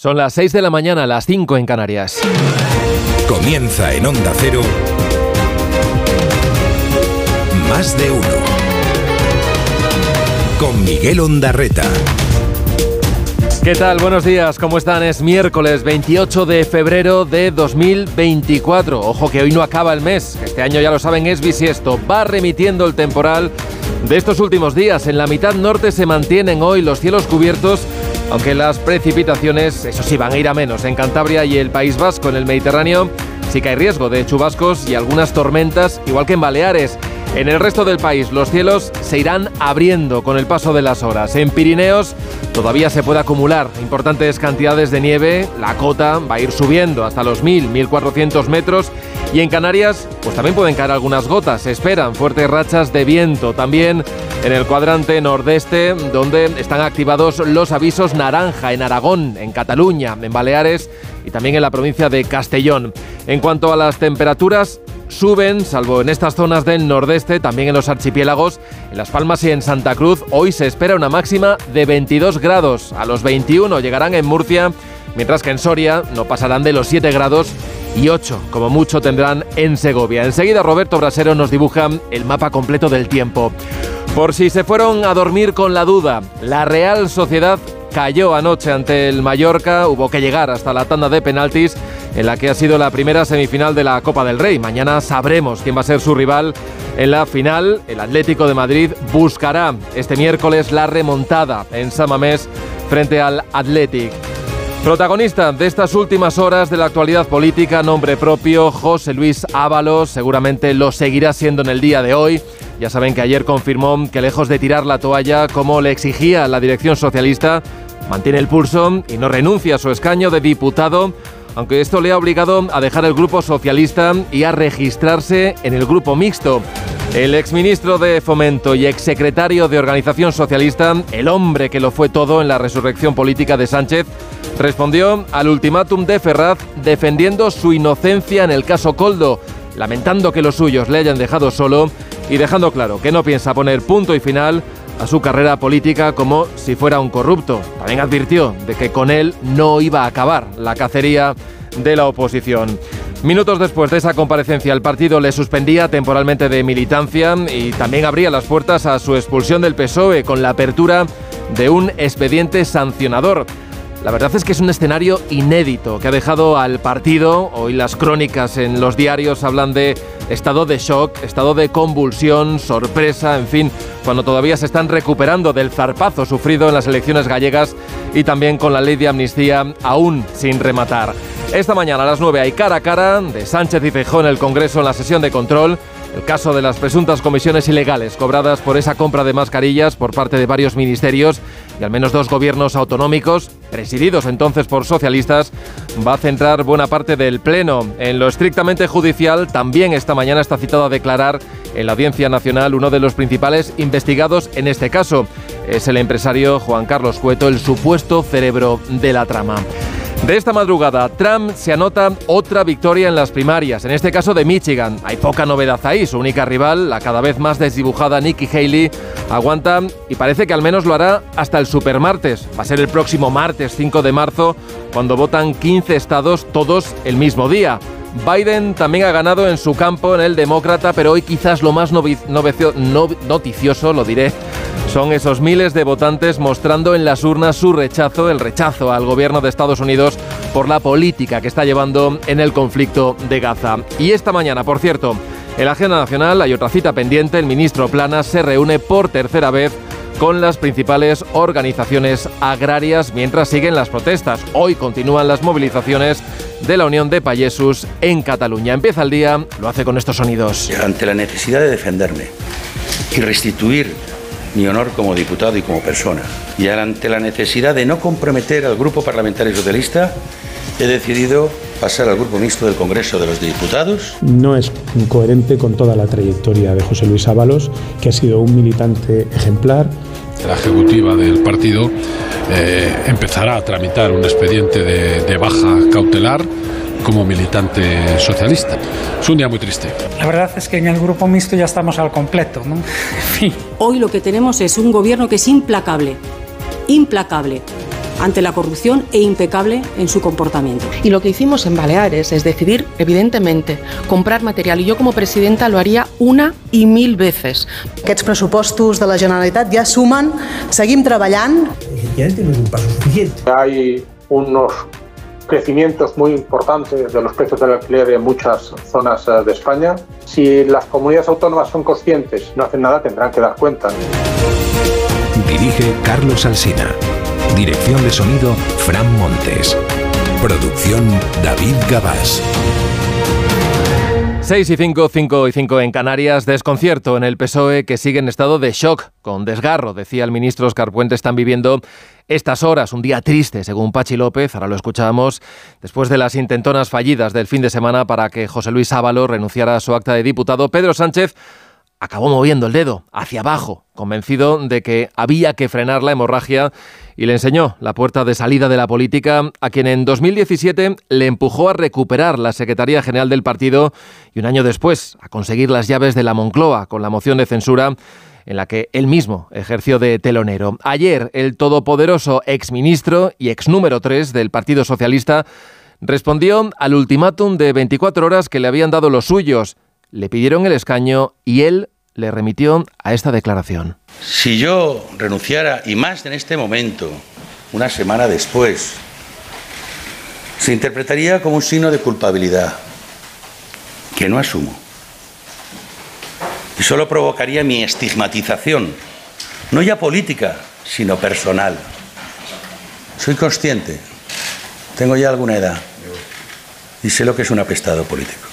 Son las 6 de la mañana, las 5 en Canarias. Comienza en Onda Cero. Más de uno. Con Miguel Ondarreta. ¿Qué tal? Buenos días, ¿cómo están? Es miércoles 28 de febrero de 2024. Ojo que hoy no acaba el mes, este año ya lo saben es bisiesto. Va remitiendo el temporal de estos últimos días. En la mitad norte se mantienen hoy los cielos cubiertos aunque las precipitaciones, eso sí, van a ir a menos. En Cantabria y el País Vasco, en el Mediterráneo, sí que hay riesgo de chubascos y algunas tormentas, igual que en Baleares. En el resto del país los cielos se irán abriendo con el paso de las horas. En Pirineos todavía se puede acumular importantes cantidades de nieve, la cota va a ir subiendo hasta los 1000, 1400 metros y en Canarias pues también pueden caer algunas gotas. Se esperan fuertes rachas de viento también en el cuadrante nordeste donde están activados los avisos naranja en Aragón, en Cataluña, en Baleares y también en la provincia de Castellón. En cuanto a las temperaturas, suben, salvo en estas zonas del nordeste, también en los archipiélagos, en Las Palmas y en Santa Cruz. Hoy se espera una máxima de 22 grados. A los 21 llegarán en Murcia, mientras que en Soria no pasarán de los 7 grados y 8, como mucho, tendrán en Segovia. Enseguida Roberto Brasero nos dibuja el mapa completo del tiempo. Por si se fueron a dormir con la duda, la Real Sociedad cayó anoche ante el Mallorca, hubo que llegar hasta la tanda de penaltis en la que ha sido la primera semifinal de la Copa del Rey. Mañana sabremos quién va a ser su rival en la final. El Atlético de Madrid buscará este miércoles la remontada en Samamés frente al Athletic. Protagonista de estas últimas horas de la actualidad política, nombre propio, José Luis Ábalos, seguramente lo seguirá siendo en el día de hoy. Ya saben que ayer confirmó que lejos de tirar la toalla como le exigía la dirección socialista, mantiene el pulso y no renuncia a su escaño de diputado, aunque esto le ha obligado a dejar el grupo socialista y a registrarse en el grupo mixto. El exministro de Fomento y exsecretario de Organización Socialista, el hombre que lo fue todo en la resurrección política de Sánchez, respondió al ultimátum de Ferraz defendiendo su inocencia en el caso Coldo, lamentando que los suyos le hayan dejado solo y dejando claro que no piensa poner punto y final a su carrera política como si fuera un corrupto. También advirtió de que con él no iba a acabar la cacería de la oposición. Minutos después de esa comparecencia, el partido le suspendía temporalmente de militancia y también abría las puertas a su expulsión del PSOE con la apertura de un expediente sancionador. La verdad es que es un escenario inédito que ha dejado al partido, hoy las crónicas en los diarios hablan de estado de shock, estado de convulsión, sorpresa, en fin, cuando todavía se están recuperando del zarpazo sufrido en las elecciones gallegas y también con la ley de amnistía aún sin rematar. Esta mañana a las 9 hay cara a cara de Sánchez y Feijóo en el Congreso en la sesión de control el caso de las presuntas comisiones ilegales cobradas por esa compra de mascarillas por parte de varios ministerios y al menos dos gobiernos autonómicos, presididos entonces por socialistas, va a centrar buena parte del Pleno. En lo estrictamente judicial, también esta mañana está citado a declarar en la Audiencia Nacional uno de los principales investigados en este caso. Es el empresario Juan Carlos Cueto, el supuesto cerebro de la trama. De esta madrugada, Trump se anota otra victoria en las primarias, en este caso de Michigan. Hay poca novedad ahí, su única rival, la cada vez más desdibujada Nikki Haley, aguanta y parece que al menos lo hará hasta el supermartes. Va a ser el próximo martes 5 de marzo, cuando votan 15 estados todos el mismo día. Biden también ha ganado en su campo en el demócrata, pero hoy quizás lo más noticioso, lo diré, son esos miles de votantes mostrando en las urnas su rechazo, el rechazo al gobierno de Estados Unidos por la política que está llevando en el conflicto de Gaza. Y esta mañana, por cierto, en la agenda nacional hay otra cita pendiente. El ministro Plana se reúne por tercera vez con las principales organizaciones agrarias mientras siguen las protestas. Hoy continúan las movilizaciones de la Unión de Payesus en Cataluña. Empieza el día, lo hace con estos sonidos. Ante la necesidad de defenderme y restituir mi honor como diputado y como persona. Y ante la necesidad de no comprometer al Grupo Parlamentario Socialista, he decidido pasar al Grupo Mixto del Congreso de los Diputados. No es coherente con toda la trayectoria de José Luis Ábalos, que ha sido un militante ejemplar. La ejecutiva del partido eh, empezará a tramitar un expediente de, de baja cautelar como militante socialista. Es un día muy triste. La verdad es que en el grupo mixto ya estamos al completo, ¿no? Hoy lo que tenemos es un gobierno que es implacable, implacable ante la corrupción e impecable en su comportamiento. Y lo que hicimos en Baleares es decidir, evidentemente, comprar material. Y yo como presidenta lo haría una y mil veces. Aquests pressupostos de la Generalitat ja sumen, seguim treballant. Efectivamente no es un paso suficiente. Hay unos crecimientos muy importantes de los precios del alquiler en muchas zonas eh, de España. Si las comunidades autónomas son conscientes, no hacen nada, tendrán que dar cuenta. Dirige Carlos Alsina. Dirección de sonido Fran Montes. Producción David Gabás. 6 y 5, 5 y 5 en Canarias. Desconcierto en el PSOE que sigue en estado de shock, con desgarro, decía el ministro Oscar Puente. Están viviendo estas horas, un día triste, según Pachi López, ahora lo escuchábamos, después de las intentonas fallidas del fin de semana para que José Luis Ábalo renunciara a su acta de diputado. Pedro Sánchez acabó moviendo el dedo hacia abajo, convencido de que había que frenar la hemorragia y le enseñó la puerta de salida de la política a quien en 2017 le empujó a recuperar la Secretaría General del partido y un año después a conseguir las llaves de la Moncloa con la moción de censura en la que él mismo ejerció de telonero. Ayer, el todopoderoso exministro y ex número 3 del Partido Socialista respondió al ultimátum de 24 horas que le habían dado los suyos. Le pidieron el escaño y él le remitió a esta declaración. Si yo renunciara, y más en este momento, una semana después, se interpretaría como un signo de culpabilidad que no asumo. Y solo provocaría mi estigmatización, no ya política, sino personal. Soy consciente, tengo ya alguna edad y sé lo que es un apestado político.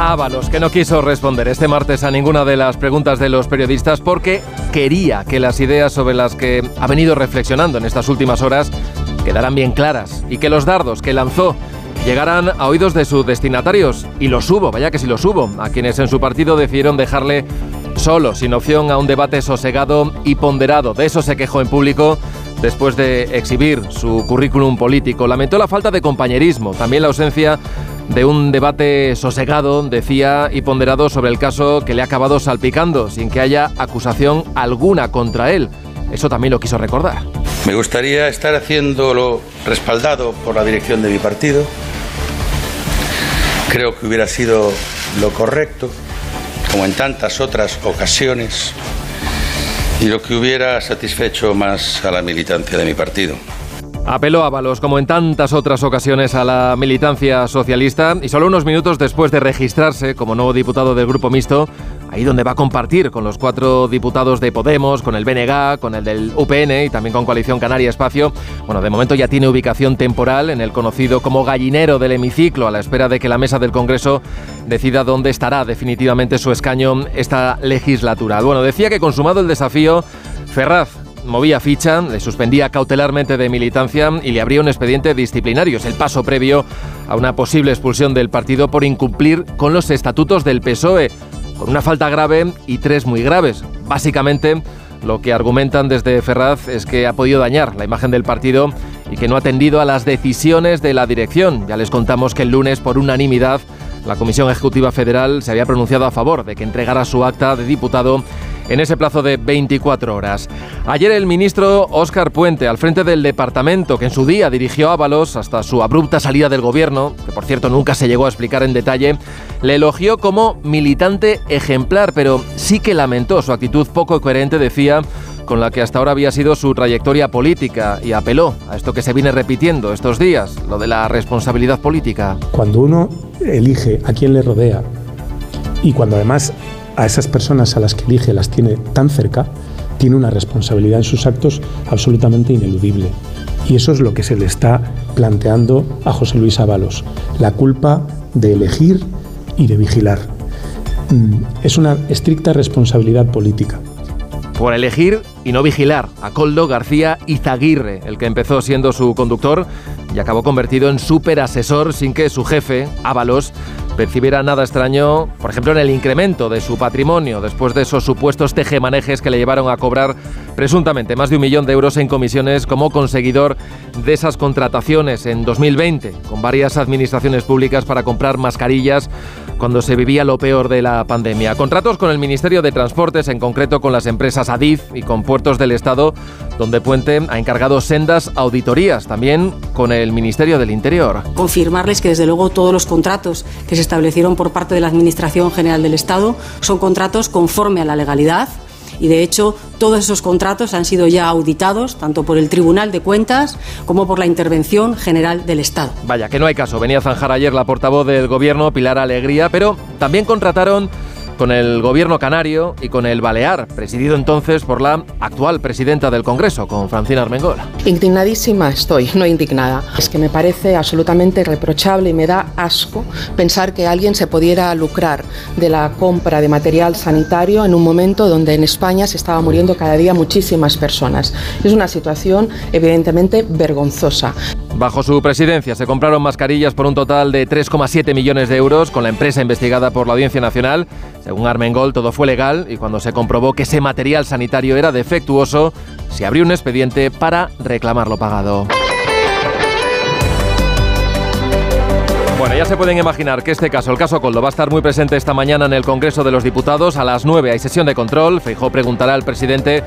Ábalos, que no quiso responder este martes a ninguna de las preguntas de los periodistas porque quería que las ideas sobre las que ha venido reflexionando en estas últimas horas quedaran bien claras y que los dardos que lanzó llegaran a oídos de sus destinatarios. Y los hubo, vaya que si los hubo, a quienes en su partido decidieron dejarle solo, sin opción a un debate sosegado y ponderado. De eso se quejó en público después de exhibir su currículum político. Lamentó la falta de compañerismo, también la ausencia de un debate sosegado, decía, y ponderado sobre el caso que le ha acabado salpicando, sin que haya acusación alguna contra él. Eso también lo quiso recordar. Me gustaría estar haciéndolo respaldado por la dirección de mi partido. Creo que hubiera sido lo correcto, como en tantas otras ocasiones, y lo que hubiera satisfecho más a la militancia de mi partido. Apeló a Balos, como en tantas otras ocasiones, a la militancia socialista y solo unos minutos después de registrarse como nuevo diputado del Grupo Mixto, ahí donde va a compartir con los cuatro diputados de Podemos, con el BNG, con el del UPN y también con Coalición Canaria Espacio. Bueno, de momento ya tiene ubicación temporal en el conocido como gallinero del hemiciclo, a la espera de que la mesa del Congreso decida dónde estará definitivamente su escaño esta legislatura. Bueno, decía que consumado el desafío, Ferraz movía ficha, le suspendía cautelarmente de militancia y le abría un expediente disciplinario. Es el paso previo a una posible expulsión del partido por incumplir con los estatutos del PSOE, con una falta grave y tres muy graves. Básicamente, lo que argumentan desde Ferraz es que ha podido dañar la imagen del partido y que no ha atendido a las decisiones de la dirección. Ya les contamos que el lunes, por unanimidad, la Comisión Ejecutiva Federal se había pronunciado a favor de que entregara su acta de diputado en ese plazo de 24 horas. Ayer el ministro Óscar Puente, al frente del departamento que en su día dirigió Ábalos hasta su abrupta salida del gobierno, que por cierto nunca se llegó a explicar en detalle, le elogió como militante ejemplar, pero sí que lamentó su actitud poco coherente, decía, con la que hasta ahora había sido su trayectoria política y apeló a esto que se viene repitiendo estos días, lo de la responsabilidad política. Cuando uno elige a quién le rodea y cuando además a esas personas a las que elige las tiene tan cerca, tiene una responsabilidad en sus actos absolutamente ineludible. Y eso es lo que se le está planteando a José Luis Ábalos, la culpa de elegir y de vigilar. Mm, es una estricta responsabilidad política. Por elegir y no vigilar a Coldo García Izaguirre, el que empezó siendo su conductor y acabó convertido en súper asesor sin que su jefe, Ábalos, percibiera nada extraño, por ejemplo, en el incremento de su patrimonio después de esos supuestos tejemanejes que le llevaron a cobrar presuntamente más de un millón de euros en comisiones como conseguidor de esas contrataciones en 2020 con varias administraciones públicas para comprar mascarillas cuando se vivía lo peor de la pandemia. Contratos con el Ministerio de Transportes, en concreto con las empresas Adif y con puertos del Estado, donde Puente ha encargado sendas auditorías, también con el Ministerio del Interior. Confirmarles que desde luego todos los contratos que se establecieron por parte de la Administración General del Estado son contratos conforme a la legalidad y de hecho todos esos contratos han sido ya auditados tanto por el Tribunal de Cuentas como por la Intervención General del Estado. Vaya, que no hay caso. Venía a zanjar ayer la portavoz del Gobierno, Pilar Alegría, pero también contrataron con el gobierno canario y con el Balear, presidido entonces por la actual presidenta del Congreso, con Francina Armengol. Indignadísima estoy, no indignada. Es que me parece absolutamente reprochable y me da asco pensar que alguien se pudiera lucrar de la compra de material sanitario en un momento donde en España se estaba muriendo cada día muchísimas personas. Es una situación evidentemente vergonzosa. Bajo su presidencia se compraron mascarillas por un total de 3,7 millones de euros con la empresa investigada por la Audiencia Nacional. Según Armengol, todo fue legal y cuando se comprobó que ese material sanitario era defectuoso, se abrió un expediente para reclamar lo pagado. Bueno, ya se pueden imaginar que este caso, el caso Coldo, va a estar muy presente esta mañana en el Congreso de los Diputados. A las 9 hay sesión de control. Feijó preguntará al presidente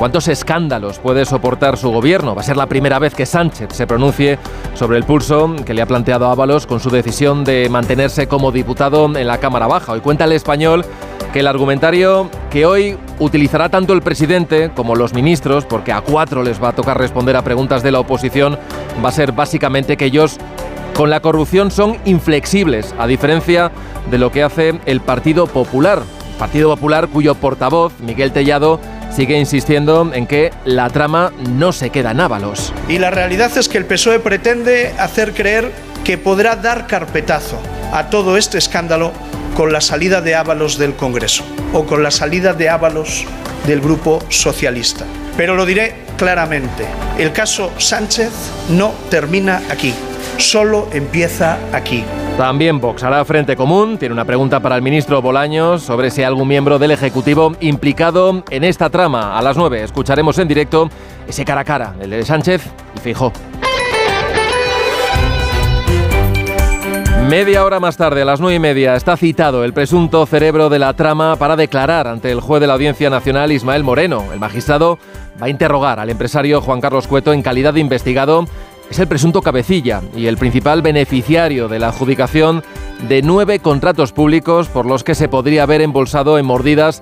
cuántos escándalos puede soportar su gobierno. Va a ser la primera vez que Sánchez se pronuncie sobre el pulso que le ha planteado Ábalos con su decisión de mantenerse como diputado en la Cámara Baja. Hoy cuenta el español que el argumentario que hoy utilizará tanto el presidente como los ministros, porque a cuatro les va a tocar responder a preguntas de la oposición, va a ser básicamente que ellos con la corrupción son inflexibles, a diferencia de lo que hace el Partido Popular. Partido Popular cuyo portavoz, Miguel Tellado, sigue insistiendo en que la trama no se queda en Ábalos. Y la realidad es que el PSOE pretende hacer creer que podrá dar carpetazo a todo este escándalo con la salida de Ábalos del Congreso o con la salida de Ábalos del Grupo Socialista. Pero lo diré claramente, el caso Sánchez no termina aquí solo empieza aquí. También Vox hará frente común. Tiene una pregunta para el ministro Bolaños sobre si hay algún miembro del Ejecutivo implicado en esta trama. A las 9 escucharemos en directo ese cara a cara, el de Sánchez y Fijó. Media hora más tarde, a las nueve y media, está citado el presunto cerebro de la trama para declarar ante el juez de la Audiencia Nacional, Ismael Moreno. El magistrado va a interrogar al empresario Juan Carlos Cueto en calidad de investigado es el presunto cabecilla y el principal beneficiario de la adjudicación de nueve contratos públicos por los que se podría haber embolsado en mordidas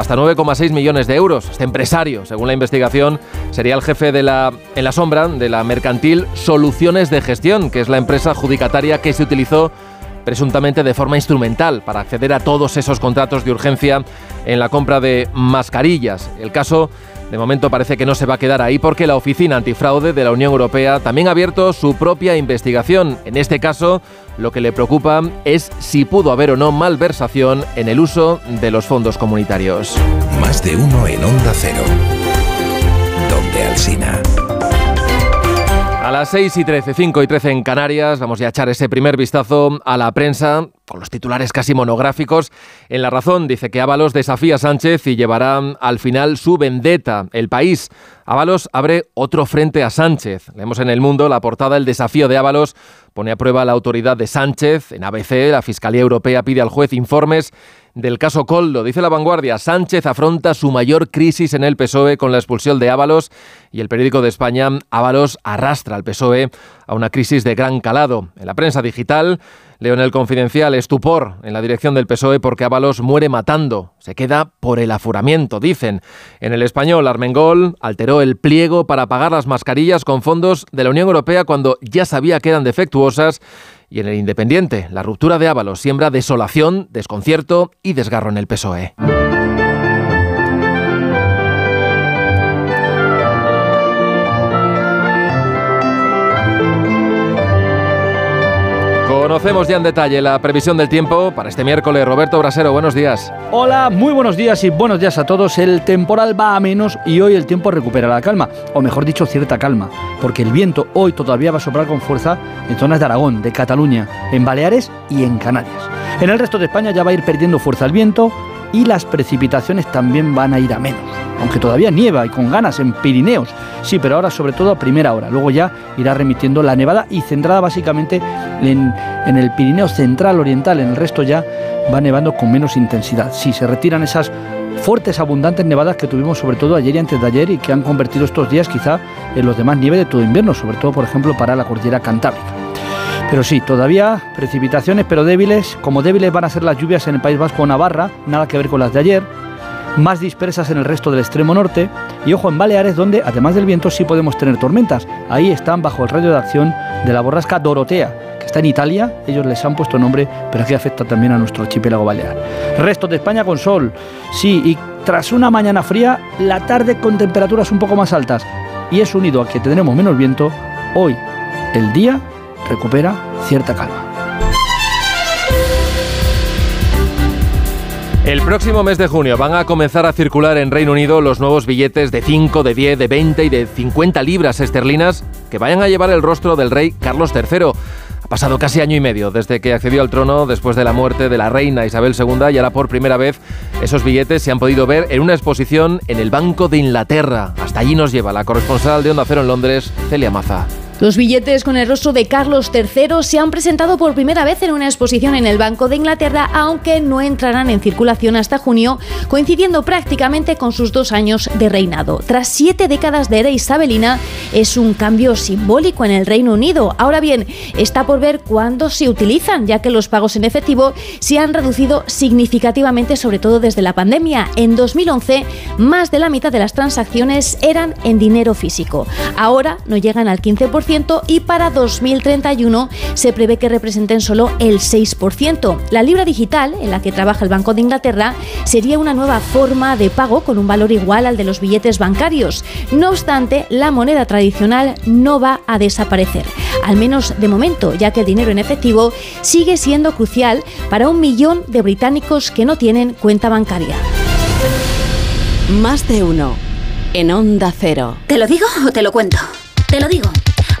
hasta 9,6 millones de euros. Este empresario, según la investigación, sería el jefe de la, en la sombra de la mercantil Soluciones de Gestión, que es la empresa adjudicataria que se utilizó presuntamente de forma instrumental para acceder a todos esos contratos de urgencia en la compra de mascarillas. El caso de momento parece que no se va a quedar ahí porque la Oficina Antifraude de la Unión Europea también ha abierto su propia investigación. En este caso, lo que le preocupa es si pudo haber o no malversación en el uso de los fondos comunitarios. Más de uno en Onda Cero. Donde Alcina. A las 6 y 13, 5 y 13 en Canarias, vamos a echar ese primer vistazo a la prensa, con los titulares casi monográficos. En La Razón dice que Ábalos desafía a Sánchez y llevará al final su vendetta. El país. Ábalos abre otro frente a Sánchez. Leemos en El Mundo la portada El desafío de Ábalos pone a prueba la autoridad de Sánchez. En ABC, la Fiscalía Europea pide al juez informes del caso Coldo. Dice la vanguardia, Sánchez afronta su mayor crisis en el PSOE con la expulsión de Ábalos y el periódico de España, Ábalos arrastra al PSOE a una crisis de gran calado. En la prensa digital, leo en el confidencial estupor en la dirección del PSOE porque Ábalos muere matando. Se queda por el afuramiento, dicen. En el español, Armengol alteró el pliego para pagar las mascarillas con fondos de la Unión Europea cuando ya sabía que eran defectuosas y en el Independiente, la ruptura de Ábalos siembra desolación, desconcierto y desgarro en el PSOE. Conocemos ya en detalle la previsión del tiempo para este miércoles. Roberto Brasero, buenos días. Hola, muy buenos días y buenos días a todos. El temporal va a menos y hoy el tiempo recupera la calma, o mejor dicho, cierta calma, porque el viento hoy todavía va a soplar con fuerza en zonas de Aragón, de Cataluña, en Baleares y en Canarias. En el resto de España ya va a ir perdiendo fuerza el viento y las precipitaciones también van a ir a menos aunque todavía nieva y con ganas en Pirineos. Sí, pero ahora sobre todo a primera hora. Luego ya irá remitiendo la nevada y centrada básicamente en en el Pirineo central oriental, en el resto ya va nevando con menos intensidad. Sí, se retiran esas fuertes, abundantes nevadas que tuvimos sobre todo ayer y antes de ayer y que han convertido estos días quizá en los demás nieve de todo invierno, sobre todo por ejemplo para la cordillera cantábrica. Pero sí, todavía precipitaciones, pero débiles. Como débiles van a ser las lluvias en el País Vasco o Navarra, nada que ver con las de ayer. Más dispersas en el resto del extremo norte. Y ojo en Baleares, donde además del viento sí podemos tener tormentas. Ahí están bajo el radio de acción de la borrasca Dorotea, que está en Italia. Ellos les han puesto nombre, pero aquí afecta también a nuestro archipiélago balear. Resto de España con sol. Sí, y tras una mañana fría, la tarde con temperaturas un poco más altas. Y es unido a que tendremos menos viento. Hoy, el día recupera cierta calma. El próximo mes de junio van a comenzar a circular en Reino Unido los nuevos billetes de 5, de 10, de 20 y de 50 libras esterlinas que vayan a llevar el rostro del rey Carlos III. Pasado casi año y medio desde que accedió al trono después de la muerte de la reina Isabel II y ahora por primera vez esos billetes se han podido ver en una exposición en el Banco de Inglaterra. Hasta allí nos lleva la corresponsal de Onda Cero en Londres, Celia Maza. Los billetes con el rostro de Carlos III se han presentado por primera vez en una exposición en el Banco de Inglaterra, aunque no entrarán en circulación hasta junio, coincidiendo prácticamente con sus dos años de reinado. Tras siete décadas de era isabelina, es un cambio simbólico en el Reino Unido. Ahora bien, está por ver cuándo se utilizan, ya que los pagos en efectivo se han reducido significativamente, sobre todo desde la pandemia. En 2011, más de la mitad de las transacciones eran en dinero físico. Ahora no llegan al 15% y para 2031 se prevé que representen solo el 6%. La libra digital, en la que trabaja el Banco de Inglaterra, sería una nueva forma de pago con un valor igual al de los billetes bancarios. No obstante, la moneda tradicional no va a desaparecer, al menos de momento, ya que el dinero en efectivo sigue siendo crucial para un millón de británicos que no tienen cuenta bancaria. Más de uno. En Onda Cero. ¿Te lo digo o te lo cuento? Te lo digo.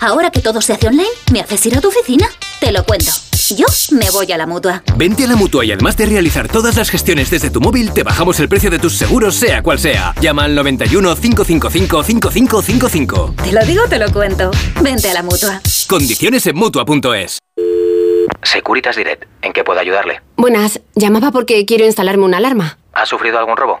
Ahora que todo se hace online, ¿me haces ir a tu oficina? Te lo cuento. Yo me voy a la mutua. Vente a la mutua y además de realizar todas las gestiones desde tu móvil, te bajamos el precio de tus seguros, sea cual sea. Llama al 91 555 5555. Te lo digo, te lo cuento. Vente a la mutua. Condiciones en mutua.es. Securitas Direct, ¿en qué puedo ayudarle? Buenas, llamaba porque quiero instalarme una alarma. ¿Ha sufrido algún robo?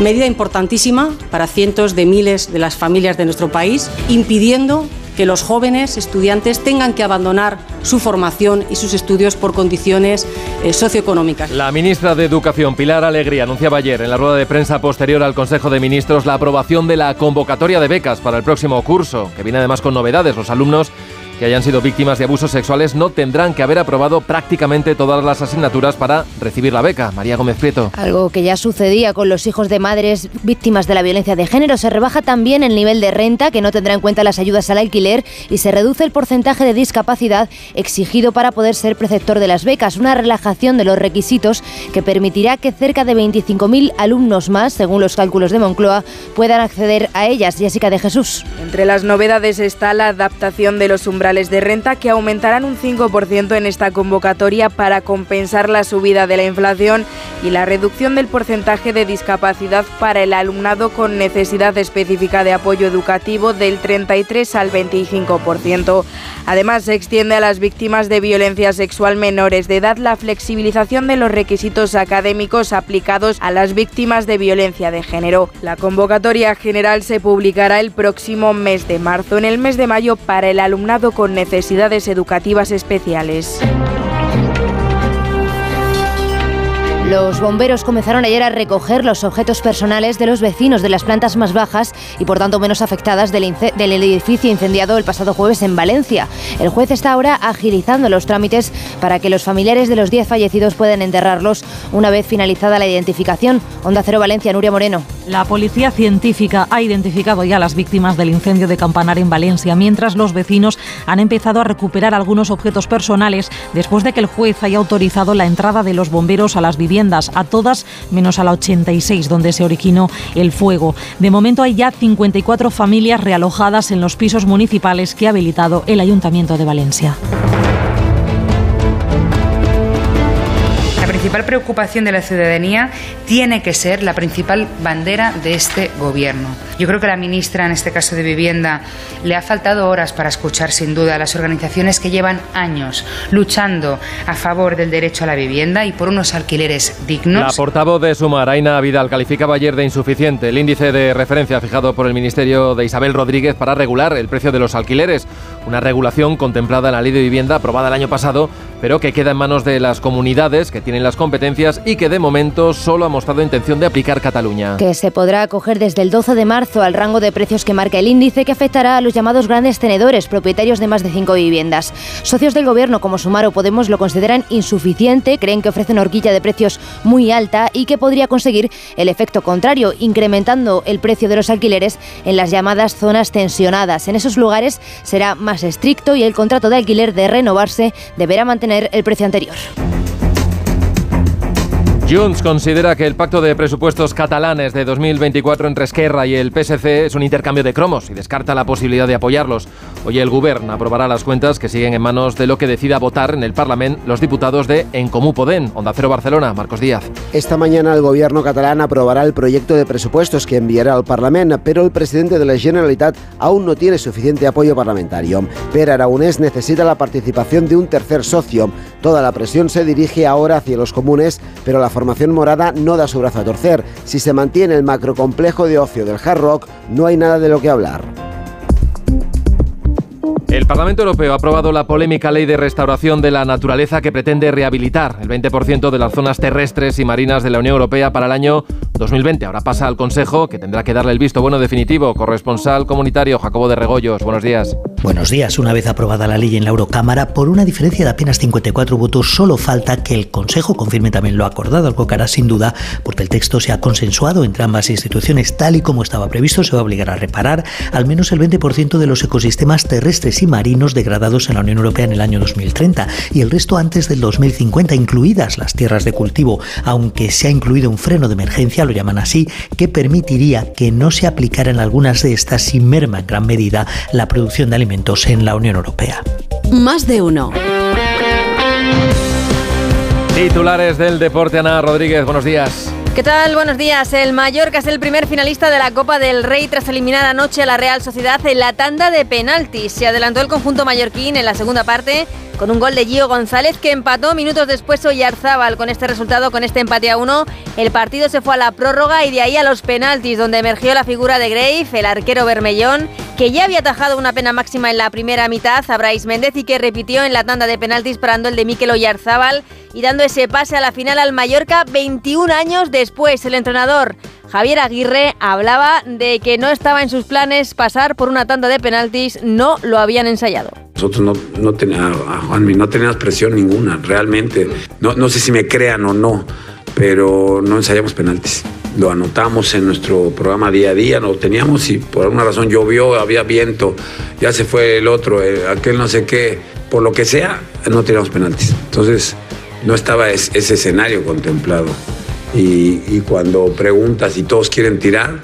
Medida importantísima para cientos de miles de las familias de nuestro país, impidiendo que los jóvenes estudiantes tengan que abandonar su formación y sus estudios por condiciones eh, socioeconómicas. La ministra de Educación, Pilar Alegría, anunciaba ayer en la rueda de prensa posterior al Consejo de Ministros la aprobación de la convocatoria de becas para el próximo curso, que viene además con novedades. Los alumnos que hayan sido víctimas de abusos sexuales no tendrán que haber aprobado prácticamente todas las asignaturas para recibir la beca. María Gómez Prieto. Algo que ya sucedía con los hijos de madres víctimas de la violencia de género. Se rebaja también el nivel de renta, que no tendrá en cuenta las ayudas al alquiler, y se reduce el porcentaje de discapacidad exigido para poder ser preceptor de las becas. Una relajación de los requisitos que permitirá que cerca de 25.000 alumnos más, según los cálculos de Moncloa, puedan acceder a ellas. Jessica de Jesús. Entre las novedades está la adaptación de los umbrales de renta que aumentarán un 5% en esta convocatoria para compensar la subida de la inflación y la reducción del porcentaje de discapacidad para el alumnado con necesidad específica de apoyo educativo del 33 al 25%. Además, se extiende a las víctimas de violencia sexual menores de edad la flexibilización de los requisitos académicos aplicados a las víctimas de violencia de género. La convocatoria general se publicará el próximo mes de marzo. En el mes de mayo, para el alumnado con necesidades educativas especiales. Los bomberos comenzaron ayer a recoger los objetos personales de los vecinos de las plantas más bajas y por tanto menos afectadas del, del, edificio incendiado el pasado jueves en Valencia. El juez está ahora agilizando los trámites para que los familiares de los 10 fallecidos puedan enterrarlos una vez finalizada la identificación. Onda Cero Valencia, Nuria Moreno. La policía científica ha identificado ya a las víctimas del incendio de Campanar en Valencia, mientras los vecinos han empezado a recuperar algunos objetos personales después de que el juez haya autorizado la entrada de los bomberos a las viviendas, a todas menos a la 86 donde se originó el fuego. De momento hay ya 54 familias realojadas en los pisos municipales que ha habilitado el Ayuntamiento de Valencia. Principal preocupación de la ciudadanía tiene que ser la principal bandera de este gobierno. Yo creo que la ministra, en este caso de Vivienda, le ha faltado horas para escuchar sin duda a las organizaciones que llevan años luchando a favor del derecho a la vivienda y por unos alquileres dignos. La portavoz de Sumar, Aina Vidal, calificaba ayer de insuficiente el índice de referencia fijado por el Ministerio de Isabel Rodríguez para regular el precio de los alquileres, una regulación contemplada en la Ley de Vivienda aprobada el año pasado, pero que queda en manos de las comunidades que tienen las competencias y que de momento solo ha mostrado intención de aplicar Cataluña. Que se podrá acoger desde el 12 de marzo al rango de precios que marca el índice que afectará a los llamados grandes tenedores, propietarios de más de cinco viviendas. Socios del gobierno como Sumar o Podemos lo consideran insuficiente, creen que ofrece una horquilla de precios muy alta y que podría conseguir el efecto contrario, incrementando el precio de los alquileres en las llamadas zonas tensionadas. En esos lugares será más estricto y el contrato de alquiler de renovarse deberá mantener el precio anterior. Junts considera que el pacto de presupuestos catalanes de 2024 entre Esquerra y el PSC es un intercambio de cromos y descarta la posibilidad de apoyarlos. Hoy el Govern aprobará las cuentas que siguen en manos de lo que decida votar en el Parlamento los diputados de En Comú Podem, Onda Cero Barcelona, Marcos Díaz. Esta mañana el gobierno catalán aprobará el proyecto de presupuestos que enviará al Parlamento, pero el presidente de la Generalitat aún no tiene suficiente apoyo parlamentario. Per Aragonés necesita la participación de un tercer socio. Toda la presión se dirige ahora hacia los comunes, pero la formación morada no da su brazo a torcer. Si se mantiene el macrocomplejo de ocio del Hard Rock, no hay nada de lo que hablar. El Parlamento Europeo ha aprobado la polémica ley de restauración de la naturaleza que pretende rehabilitar el 20% de las zonas terrestres y marinas de la Unión Europea para el año 2020. Ahora pasa al Consejo, que tendrá que darle el visto bueno definitivo. Corresponsal comunitario Jacobo de Regoyos, buenos días. Buenos días. Una vez aprobada la ley en la Eurocámara, por una diferencia de apenas 54 votos, solo falta que el Consejo confirme también lo acordado, algo que hará sin duda, porque el texto se ha consensuado entre ambas instituciones tal y como estaba previsto. Se va a obligar a reparar al menos el 20% de los ecosistemas terrestres y marinos degradados en la Unión Europea en el año 2030 y el resto antes del 2050, incluidas las tierras de cultivo, aunque se ha incluido un freno de emergencia, lo llaman así, que permitiría que no se aplicaran algunas de estas sin merma en gran medida la producción de alimentos en la Unión Europea. Más de uno. Titulares del deporte, Ana Rodríguez, buenos días. ¿Qué tal? Buenos días. El Mallorca es el primer finalista de la Copa del Rey tras eliminar anoche a la Real Sociedad en la tanda de penaltis. Se adelantó el conjunto mallorquín en la segunda parte con un gol de Gio González que empató minutos después Oyarzábal. Con este resultado, con este empate a uno, el partido se fue a la prórroga y de ahí a los penaltis, donde emergió la figura de Grave, el arquero bermellón, que ya había atajado una pena máxima en la primera mitad a Brais Méndez y que repitió en la tanda de penaltis parando el de Mikel Oyarzábal y dando ese pase a la final al Mallorca 21 años después. El entrenador Javier Aguirre hablaba de que no estaba en sus planes pasar por una tanda de penaltis, no lo habían ensayado. Nosotros no, no teníamos, presión ninguna, realmente. No, no sé si me crean o no, pero no ensayamos penaltis. Lo anotamos en nuestro programa día a día, lo teníamos y por alguna razón llovió, había viento, ya se fue el otro, eh, aquel no sé qué, por lo que sea, no teníamos penaltis. Entonces, no estaba ese escenario contemplado. Y, cuando preguntas y todos quieren tirar,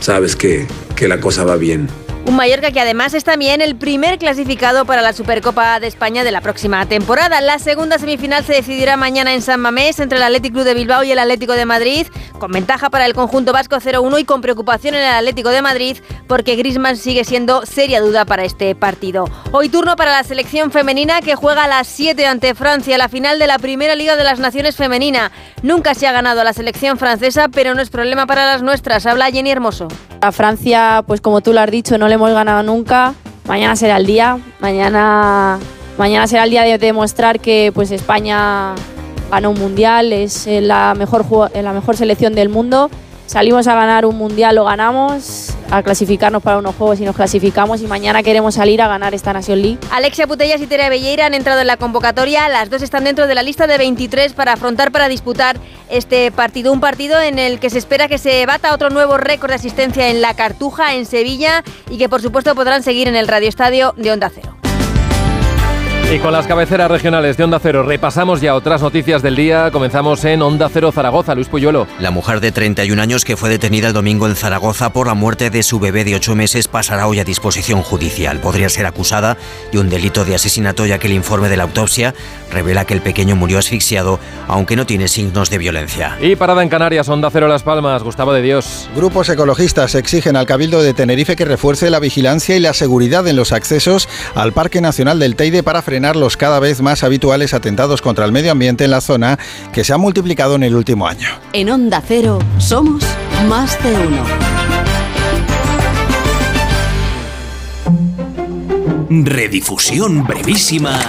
sabes que, que la cosa va bien. Un Mallorca que además es también el primer clasificado para la Supercopa de España de la próxima temporada. La segunda semifinal se decidirá mañana en San Mamés entre el Atlético Club de Bilbao y el Atlético de Madrid, con ventaja para el conjunto vasco 0-1 y con preocupación en el Atlético de Madrid porque Griezmann sigue siendo seria duda para este partido. Hoy turno para la selección femenina que juega a las 7 ante Francia, la final de la Primera Liga de las Naciones Femenina. Nunca se ha ganado a la selección francesa, pero no es problema para las nuestras. Habla Jenny Hermoso. A Francia, pues como tú lo has dicho, no le hemos ganado nunca. Mañana será el día. Mañana, mañana será el día de demostrar que pues España ganó un mundial, es eh, la mejor, eh, la mejor selección del mundo. Salimos a ganar un mundial, lo ganamos, a clasificarnos para unos juegos y nos clasificamos y mañana queremos salir a ganar esta Nación League. Alexia Putellas y Tere Belleira han entrado en la convocatoria, las dos están dentro de la lista de 23 para afrontar, para disputar este partido, un partido en el que se espera que se bata otro nuevo récord de asistencia en la Cartuja, en Sevilla y que por supuesto podrán seguir en el Radio Estadio de Onda Cero. Y con las cabeceras regionales de Onda Cero repasamos ya otras noticias del día. Comenzamos en Onda Cero Zaragoza, Luis Puyuelo. La mujer de 31 años que fue detenida el domingo en Zaragoza por la muerte de su bebé de 8 meses pasará hoy a disposición judicial. Podría ser acusada de un delito de asesinato ya que el informe de la autopsia revela que el pequeño murió asfixiado, aunque no tiene signos de violencia. Y parada en Canarias, Onda Cero Las Palmas, Gustavo de Dios. Grupos ecologistas exigen al Cabildo de Tenerife que refuerce la vigilancia y la seguridad en los accesos al Parque Nacional del Teide para frenar los cada vez más habituales atentados contra el medio ambiente en la zona que se han multiplicado en el último año. En Onda Cero somos más de uno. Redifusión brevísima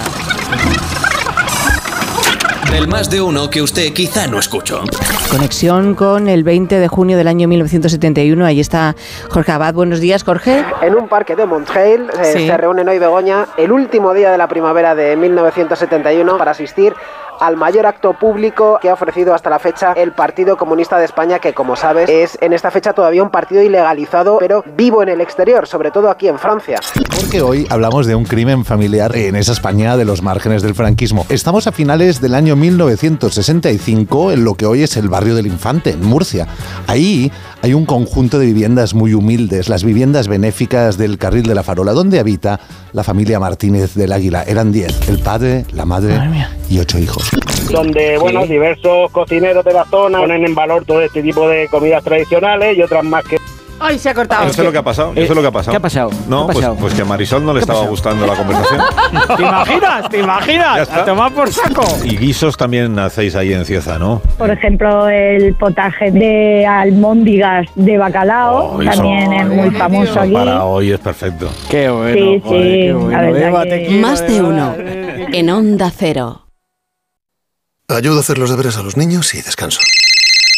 del más de uno que usted quizá no escuchó. Conexión con el 20 de junio del año 1971. Ahí está Jorge Abad. Buenos días, Jorge. En un parque de Montreal eh, se reúnen hoy Begoña el último día de la primavera de 1971 para asistir al mayor acto público que ha ofrecido hasta la fecha el Partido Comunista de España, que como sabes es en esta fecha todavía un partido ilegalizado, pero vivo en el exterior, sobre todo aquí en Francia. Porque hoy hablamos de un crimen familiar en esa España de los márgenes del franquismo. Estamos a finales del año 1965 en lo que hoy es el barrio del Infante, en Murcia. Ahí hay un conjunto de viviendas muy humildes, las viviendas benéficas del Carril de la Farola, donde habita la familia Martínez del Águila. Eran 10, el padre, la madre y ocho hijos. Donde, bueno, diversos cocineros de la zona ponen en valor todo este tipo de comidas tradicionales y otras más que Ay, se ha cortado. Eso es lo que ha pasado. Eso es lo que ha pasado. ¿Qué ha pasado? No, ¿Qué ha pues- pasado? Pues, que a Marisol no le estaba gustando la conversación. ¿Te imaginas? ¿Te imaginas? está. A tomar por saco. Y guisos también hacéis ahí en Cieza, ¿no? Por ejemplo, el potaje de almóndigas de bacalao Oh, también es muy famoso aquí. Para hoy es perfecto. Qué bueno. Sí, sí, la verdad que- Más de uno. En Onda Cero. Ayudo a hacer los deberes a los niños y descanso.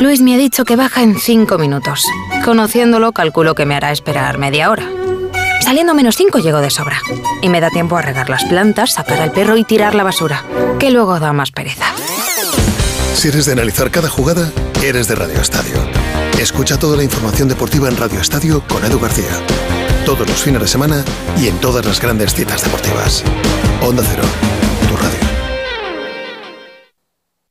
Luis me ha dicho que baja en cinco minutos. Conociéndolo, calculo que me hará esperar media hora. Saliendo menos cinco llego de sobra. Y me da tiempo a regar las plantas, sacar al perro y tirar la basura, que luego da más pereza. Si eres de analizar cada jugada, eres de Radio Estadio. Escucha toda la información deportiva en Radio Estadio con Edu García. Todos los fines de semana y en todas las grandes citas deportivas. Onda Cero.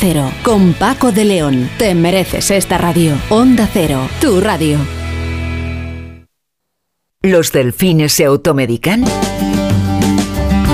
Cero. Con Paco de León. Te mereces esta radio. Onda Cero, tu radio. ¿Los delfines se automedican?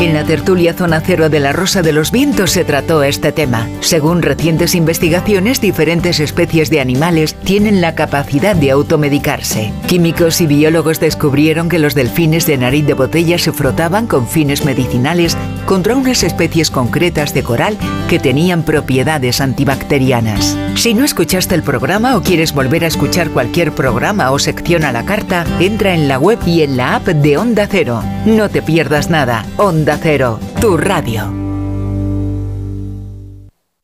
En la tertulia Zona Cero de la Rosa de los Vientos se trató este tema. Según recientes investigaciones, diferentes especies de animales tienen la capacidad de automedicarse. Químicos y biólogos descubrieron que los delfines de nariz de botella se frotaban con fines medicinales contra unas especies concretas de coral que tenían propiedades antibacterianas. Si no escuchaste el programa o quieres volver a escuchar cualquier programa o sección a la carta, entra en la web y en la app de Onda Cero. No te pierdas nada. Onda Cero, tu radio.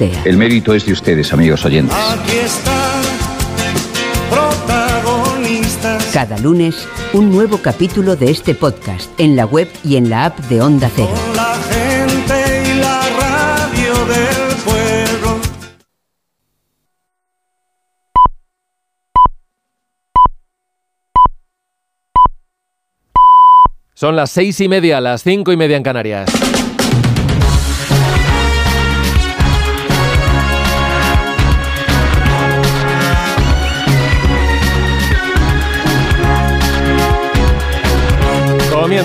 El mérito es de ustedes, amigos oyentes. Aquí están protagonistas. Cada lunes, un nuevo capítulo de este podcast en la web y en la app de Onda Cero. Con la gente y la radio del pueblo. Son las seis y media, las cinco y media en Canarias.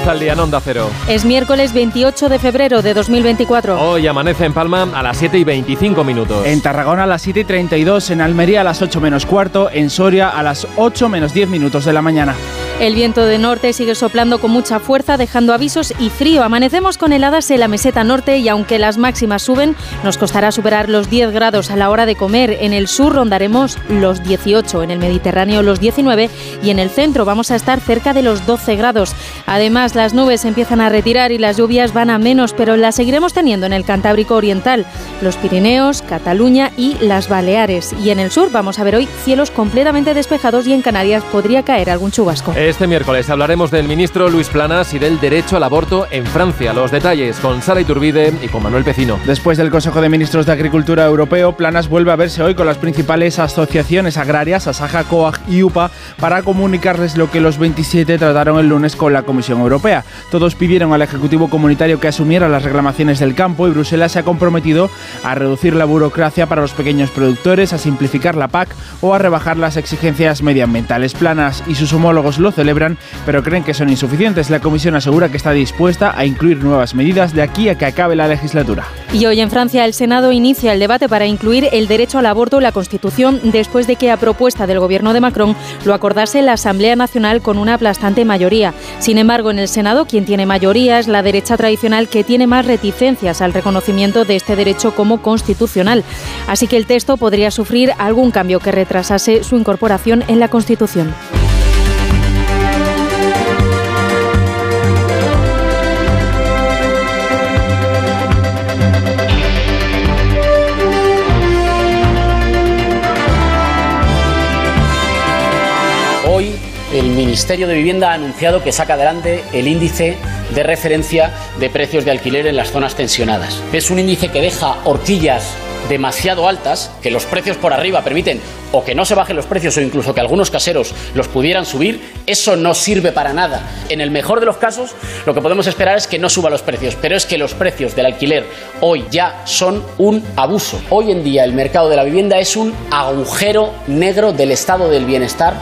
Comienza el día en Onda Cero. Es miércoles 28 de febrero de 2024. Hoy amanece en Palma a las 7 y 25 minutos. En Tarragona a las 7 y 32, en Almería a las 8 menos cuarto, en Soria a las 8 menos 10 minutos de la mañana. El viento de norte sigue soplando con mucha fuerza, dejando avisos y frío. Amanecemos con heladas en la meseta norte y aunque las máximas suben, nos costará superar los 10 grados a la hora de comer. En el sur rondaremos los 18, en el Mediterráneo los 19 y en el centro vamos a estar cerca de los 12 grados. Además, las nubes empiezan a retirar y las lluvias van a menos, pero las seguiremos teniendo en el Cantábrico Oriental, los Pirineos, Cataluña y las Baleares. Y en el sur vamos a ver hoy cielos completamente despejados y en Canarias podría caer algún chubasco. Este miércoles hablaremos del ministro Luis Planas y del derecho al aborto en Francia. Los detalles con Sara Iturbide y con Manuel Pecino. Después del Consejo de Ministros de Agricultura Europeo, Planas vuelve a verse hoy con las principales asociaciones agrarias, Asaja, COAG y UPA, para comunicarles lo que los 27 trataron el lunes con la Comisión Europea. Todos pidieron al Ejecutivo Comunitario que asumiera las reclamaciones del campo y Bruselas se ha comprometido a reducir la burocracia para los pequeños productores, a simplificar la PAC o a rebajar las exigencias medioambientales. Planas y sus homólogos lo celebran, pero creen que son insuficientes. La Comisión asegura que está dispuesta a incluir nuevas medidas de aquí a que acabe la legislatura. Y hoy en Francia el Senado inicia el debate para incluir el derecho al aborto en la Constitución después de que a propuesta del gobierno de Macron lo acordase la Asamblea Nacional con una aplastante mayoría. Sin embargo, en el Senado quien tiene mayoría es la derecha tradicional que tiene más reticencias al reconocimiento de este derecho como constitucional. Así que el texto podría sufrir algún cambio que retrasase su incorporación en la Constitución. Ministerio de Vivienda ha anunciado que saca adelante el índice de referencia de precios de alquiler en las zonas tensionadas. Es un índice que deja horquillas demasiado altas, que los precios por arriba permiten o que no se bajen los precios o incluso que algunos caseros los pudieran subir, eso no sirve para nada. En el mejor de los casos, lo que podemos esperar es que no suba los precios, pero es que los precios del alquiler hoy ya son un abuso. Hoy en día el mercado de la vivienda es un agujero negro del estado del bienestar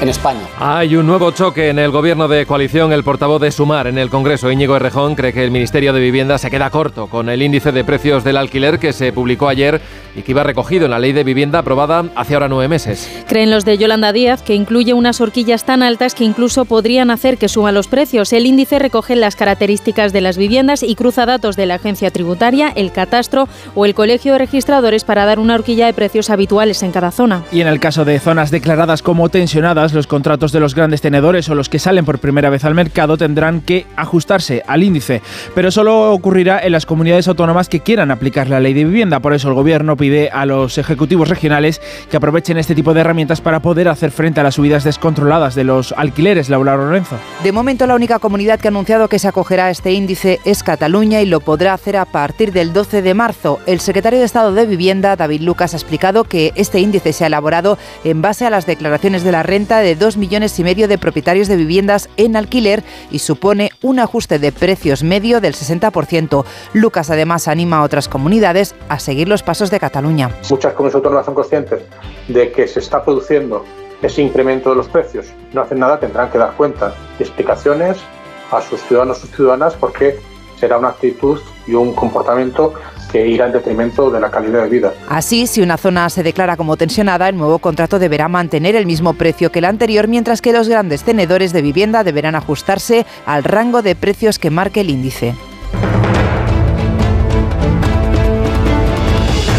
en España. Hay un nuevo choque en el gobierno de coalición. El portavoz de Sumar en el Congreso, Íñigo Errejón, cree que el Ministerio de Vivienda se queda corto con el índice de precios del alquiler que se publicó ayer y que iba recogido en la ley de vivienda aprobada hace ahora nueve meses. Creen los de Yolanda Díaz que incluye unas horquillas tan altas que incluso podrían hacer que suban los precios. El índice recoge las características de las viviendas y cruza datos de la agencia tributaria, el catastro o el colegio de registradores para dar una horquilla de precios habituales en cada zona. Y en el caso de zonas declaradas como tensionadas, los contratos de los grandes tenedores o los que salen por primera vez al mercado tendrán que ajustarse al índice, pero solo ocurrirá en las comunidades autónomas que quieran aplicar la ley de vivienda. Por eso el gobierno pide a los ejecutivos regionales que aprovechen este tipo de herramientas para poder hacer frente a las subidas descontroladas de los alquileres. Laura Lorenzo. De momento la única comunidad que ha anunciado que se acogerá a este índice es Cataluña y lo podrá hacer a partir del 12 de marzo. El secretario de Estado de Vivienda, David Lucas, ha explicado que este índice se ha elaborado en base a las declaraciones de la renta de dos millones y medio de propietarios de viviendas en alquiler y supone un ajuste de precios medio del 60%. Lucas además anima a otras comunidades a seguir los pasos de Cataluña. Muchas comunidades autónomas son conscientes de que se está produciendo ese incremento de los precios. No hacen nada, tendrán que dar cuenta y explicaciones a sus ciudadanos y ciudadanas porque será una actitud y un comportamiento que irá en detrimento de la calidad de vida. Así, si una zona se declara como tensionada, el nuevo contrato deberá mantener el mismo precio que el anterior, mientras que los grandes tenedores de vivienda deberán ajustarse al rango de precios que marque el índice.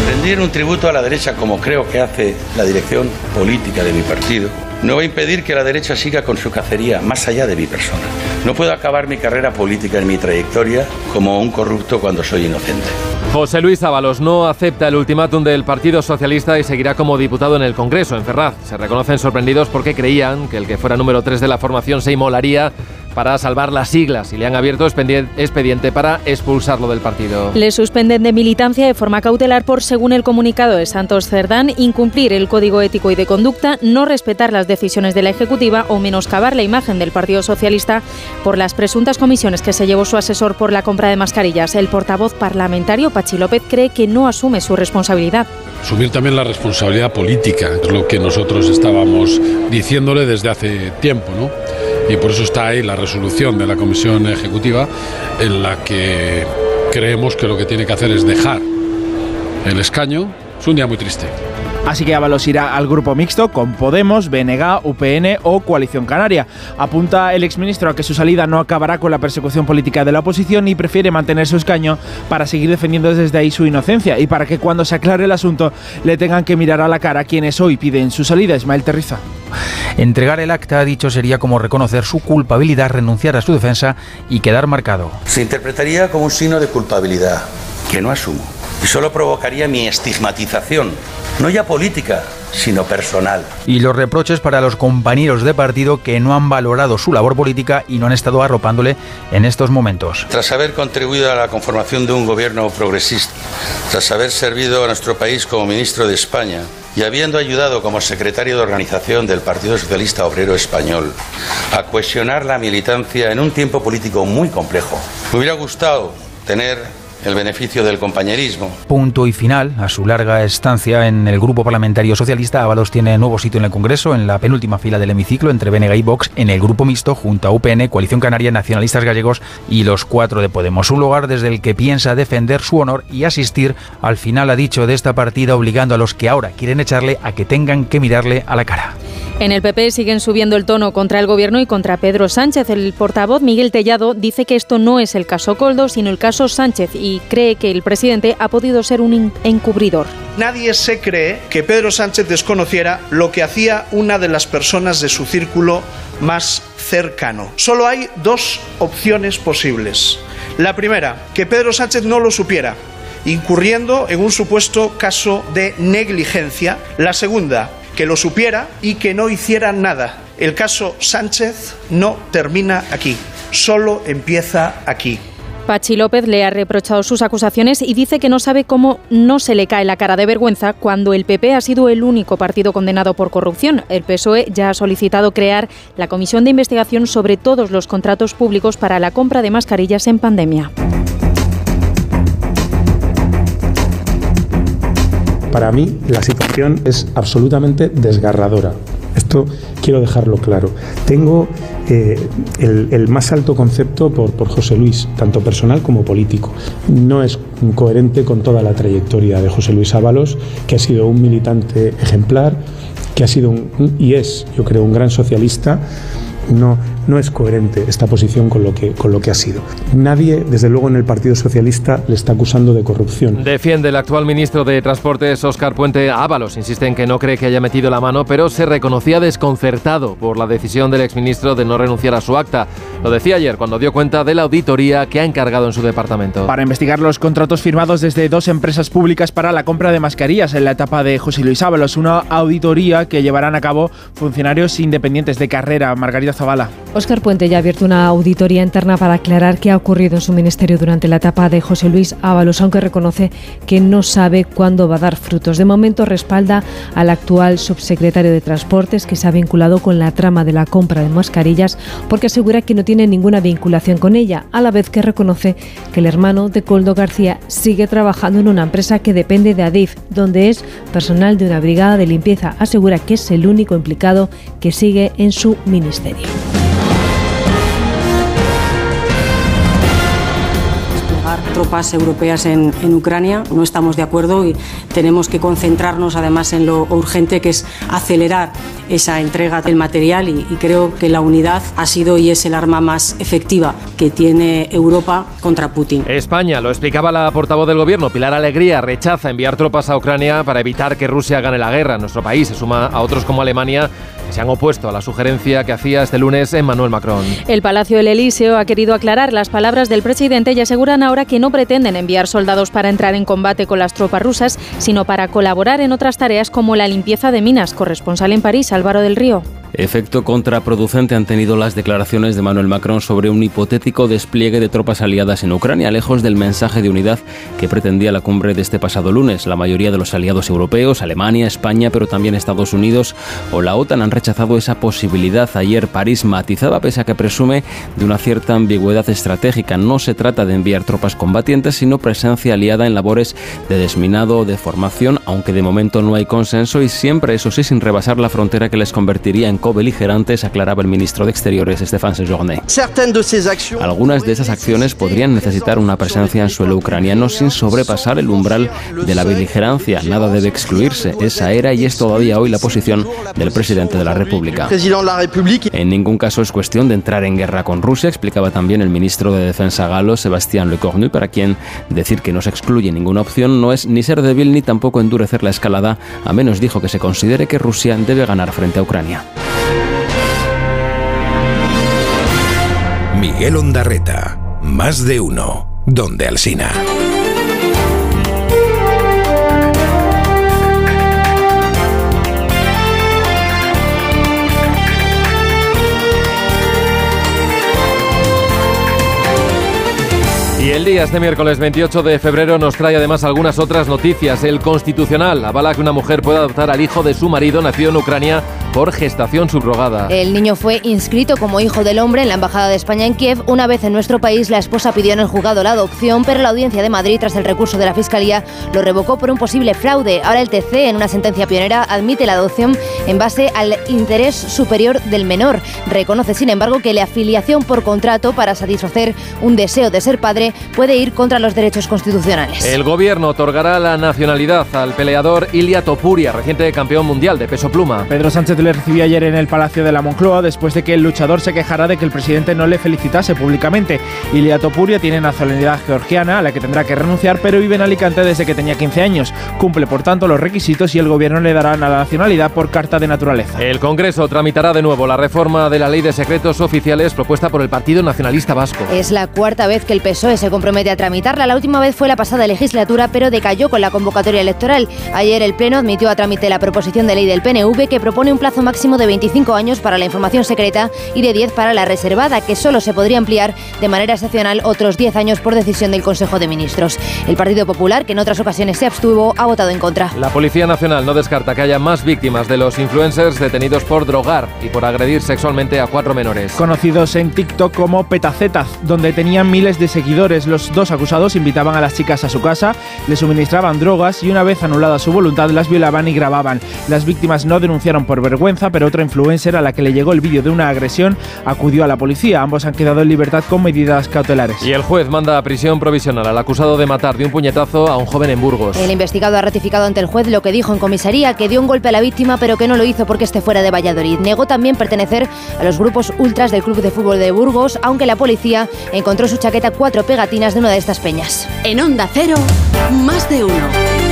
Rendir un tributo a la derecha como creo que hace la dirección política de mi partido no va a impedir que la derecha siga con su cacería más allá de mi persona. No puedo acabar mi carrera política en mi trayectoria como un corrupto cuando soy inocente. José Luis Ábalos no acepta el ultimátum del Partido Socialista y seguirá como diputado en el Congreso, en Ferraz. Se reconocen sorprendidos porque creían que el que fuera número 3 de la formación se inmolaría para salvar las siglas y le han abierto expediente para expulsarlo del partido. Le suspenden de militancia de forma cautelar por, según el comunicado de Santos Cerdán, incumplir el código ético y de conducta, no respetar las decisiones de la Ejecutiva o menoscabar la imagen del Partido Socialista por las presuntas comisiones que se llevó su asesor por la compra de mascarillas. El portavoz parlamentario, Pachi López, cree que no asume su responsabilidad. Asumir también la responsabilidad política, es lo que nosotros estábamos diciéndole desde hace tiempo, ¿no? Y por eso está ahí la resolución de la Comisión Ejecutiva en la que creemos que lo que tiene que hacer es dejar el escaño. Es un día muy triste. Así que Ábalos irá al grupo mixto con Podemos, BNG, UPN o Coalición Canaria. Apunta el exministro a que su salida no acabará con la persecución política de la oposición y prefiere mantener su escaño para seguir defendiendo desde ahí su inocencia y para que cuando se aclare el asunto le tengan que mirar a la cara a quienes hoy piden su salida. Ismael Terriza. Entregar el acta, ha dicho, sería como reconocer su culpabilidad, renunciar a su defensa y quedar marcado. Se interpretaría como un signo de culpabilidad que no asumo y solo provocaría mi estigmatización, no ya política, sino personal. Y los reproches para los compañeros de partido que no han valorado su labor política y no han estado arropándole en estos momentos. Tras haber contribuido a la conformación de un gobierno progresista, tras haber servido a nuestro país como ministro de España, y habiendo ayudado como secretario de organización del Partido Socialista Obrero Español a cohesionar la militancia en un tiempo político muy complejo, me hubiera gustado tener el beneficio del compañerismo. Punto y final a su larga estancia en el Grupo Parlamentario Socialista. Ábalos tiene nuevo sitio en el Congreso, en la penúltima fila del hemiciclo entre Benega y Vox, en el Grupo Mixto, junto a UPN, Coalición Canaria, Nacionalistas Gallegos y los cuatro de Podemos. Un lugar desde el que piensa defender su honor y asistir al final, ha dicho, de esta partida, obligando a los que ahora quieren echarle a que tengan que mirarle a la cara. En el PP siguen subiendo el tono contra el gobierno y contra Pedro Sánchez. El portavoz Miguel Tellado dice que esto no es el caso Coldo, sino el caso Sánchez y cree que el presidente ha podido ser un encubridor. Nadie se cree que Pedro Sánchez desconociera lo que hacía una de las personas de su círculo más cercano. Solo hay dos opciones posibles. La primera, que Pedro Sánchez no lo supiera incurriendo en un supuesto caso de negligencia. La segunda, que lo supiera y que no hiciera nada. El caso Sánchez no termina aquí, solo empieza aquí. Pachi López le ha reprochado sus acusaciones y dice que no sabe cómo no se le cae la cara de vergüenza cuando el PP ha sido el único partido condenado por corrupción. El PSOE ya ha solicitado crear la comisión de investigación sobre todos los contratos públicos para la compra de mascarillas en pandemia. Para mí la situación es absolutamente desgarradora. Esto quiero dejarlo claro. Tengo eh, el, más alto concepto por, José Luis, tanto personal como político. No es coherente con toda la trayectoria de José Luis Ábalos, que ha sido un militante ejemplar, que ha sido un, y es, yo creo, un gran socialista. No, no es coherente esta posición con lo, que, con lo que ha sido. Nadie, desde luego en el Partido Socialista, le está acusando de corrupción. Defiende el actual ministro de Transportes, Óscar Puente Ábalos. Insiste en que no cree que haya metido la mano, pero se reconocía desconcertado por la decisión del exministro de no renunciar a su acta. Lo decía ayer cuando dio cuenta de la auditoría que ha encargado en su departamento. Para investigar los contratos firmados desde dos empresas públicas para la compra de mascarillas en la etapa de José Luis Ábalos, una auditoría que llevarán a cabo funcionarios independientes de carrera. Margarita Zavala. Óscar Puente ya ha abierto una auditoría interna para aclarar qué ha ocurrido en su ministerio durante la etapa de José Luis Ábalos, aunque reconoce que no sabe cuándo va a dar frutos. De momento respalda al actual subsecretario de Transportes, que se ha vinculado con la trama de la compra de mascarillas, porque asegura que no tiene ninguna vinculación con ella, a la vez que reconoce que el hermano de Coldo García sigue trabajando en una empresa que depende de Adif, donde es personal de una brigada de limpieza. Asegura que es el único implicado que sigue en su ministerio. Tropas europeas en, en Ucrania. No estamos de acuerdo y tenemos que concentrarnos además en lo urgente que es acelerar esa entrega del material y, y creo que la unidad ha sido y es el arma más efectiva que tiene Europa contra Putin. España, lo explicaba la portavoz del gobierno, Pilar Alegría, rechaza enviar tropas a Ucrania para evitar que Rusia gane la guerra. Nuestro país se suma a otros como Alemania se han opuesto a la sugerencia que hacía este lunes Emmanuel Macron. El Palacio del Elíseo ha querido aclarar las palabras del presidente y aseguran ahora que no pretenden enviar soldados para entrar en combate con las tropas rusas, sino para colaborar en otras tareas como la limpieza de minas. Corresponsal en París, Álvaro del Río. Efecto contraproducente han tenido las declaraciones de Manuel Macron sobre un hipotético despliegue de tropas aliadas en Ucrania, lejos del mensaje de unidad que pretendía la cumbre de este pasado lunes. La mayoría de los aliados europeos, Alemania, España, pero también Estados Unidos o la OTAN han rechazado esa posibilidad. Ayer París matizaba, pese a que presume de una cierta ambigüedad estratégica. No se trata de enviar tropas combatientes, sino presencia aliada en labores de desminado o de formación, aunque de momento no hay consenso y siempre, eso sí, sin rebasar la frontera que les convertiría en co-beligerantes, aclaraba el ministro de Exteriores, Stéphane Sejourné. Algunas de esas acciones podrían necesitar una presencia en suelo ucraniano sin sobrepasar el umbral de la beligerancia. Nada debe excluirse. Esa era y es todavía hoy la posición del presidente de la República. En ningún caso es cuestión de entrar en guerra con Rusia, explicaba también el ministro de Defensa galo, Sebastián Lecornu, para quien decir que no se excluye ninguna opción no es ni ser débil ni tampoco endurecer la escalada, a menos dijo que se considere que Rusia debe ganar frente a Ucrania. Miguel Ondarreta, más de uno, donde Alsina. El día este miércoles 28 de febrero nos trae además algunas otras noticias. El Constitucional avala que una mujer pueda adoptar al hijo de su marido nacido en Ucrania por gestación subrogada. El niño fue inscrito como hijo del hombre en la Embajada de España en Kiev. Una vez en nuestro país, la esposa pidió en el juzgado la adopción, pero la Audiencia de Madrid, tras el recurso de la Fiscalía, lo revocó por un posible fraude. Ahora el TC, en una sentencia pionera, admite la adopción en base al interés superior del menor. Reconoce, sin embargo, que la afiliación por contrato para satisfacer un deseo de ser padre puede ir contra los derechos constitucionales. El gobierno otorgará la nacionalidad al peleador Ilia Topuria, reciente campeón mundial de peso pluma. Pedro Sánchez le recibió ayer en el Palacio de la Moncloa después de que el luchador se quejara de que el presidente no le felicitase públicamente. Ilia Topuria tiene nacionalidad georgiana a la que tendrá que renunciar, pero vive en Alicante desde que tenía 15 años. Cumple, por tanto, los requisitos y el gobierno le dará la nacionalidad por carta de naturaleza. El Congreso tramitará de nuevo la reforma de la ley de secretos oficiales propuesta por el Partido Nacionalista Vasco. Es la cuarta vez que el PSOE se compromete a tramitarla. La última vez fue la pasada legislatura, pero decayó con la convocatoria electoral. Ayer el Pleno admitió a trámite la proposición de ley del PNV que propone un plazo máximo de 25 años para la información secreta y de 10 para la reservada, que solo se podría ampliar de manera excepcional otros 10 años por decisión del Consejo de Ministros. El Partido Popular, que en otras ocasiones se abstuvo, ha votado en contra. La Policía Nacional no descarta que haya más víctimas de los influencers detenidos por drogar y por agredir sexualmente a cuatro menores. Conocidos en TikTok como Petacetas, donde tenían miles de seguidores, los dos acusados invitaban a las chicas a su casa, les suministraban drogas y una vez anulada su voluntad las violaban y grababan. Las víctimas no denunciaron por vergüenza, pero otra influencer a la que le llegó el vídeo de una agresión acudió a la policía. Ambos han quedado en libertad con medidas cautelares. Y el juez manda a prisión provisional al acusado de matar de un puñetazo a un joven en Burgos. El investigado ha ratificado ante el juez lo que dijo en comisaría, que dio un golpe a la víctima, pero que no lo hizo porque esté fuera de Valladolid. Negó también pertenecer a los grupos ultras del Club de Fútbol de Burgos, aunque la policía encontró su chaqueta cuatro pegatinas de una de estas peñas. En Onda Cero, más de uno.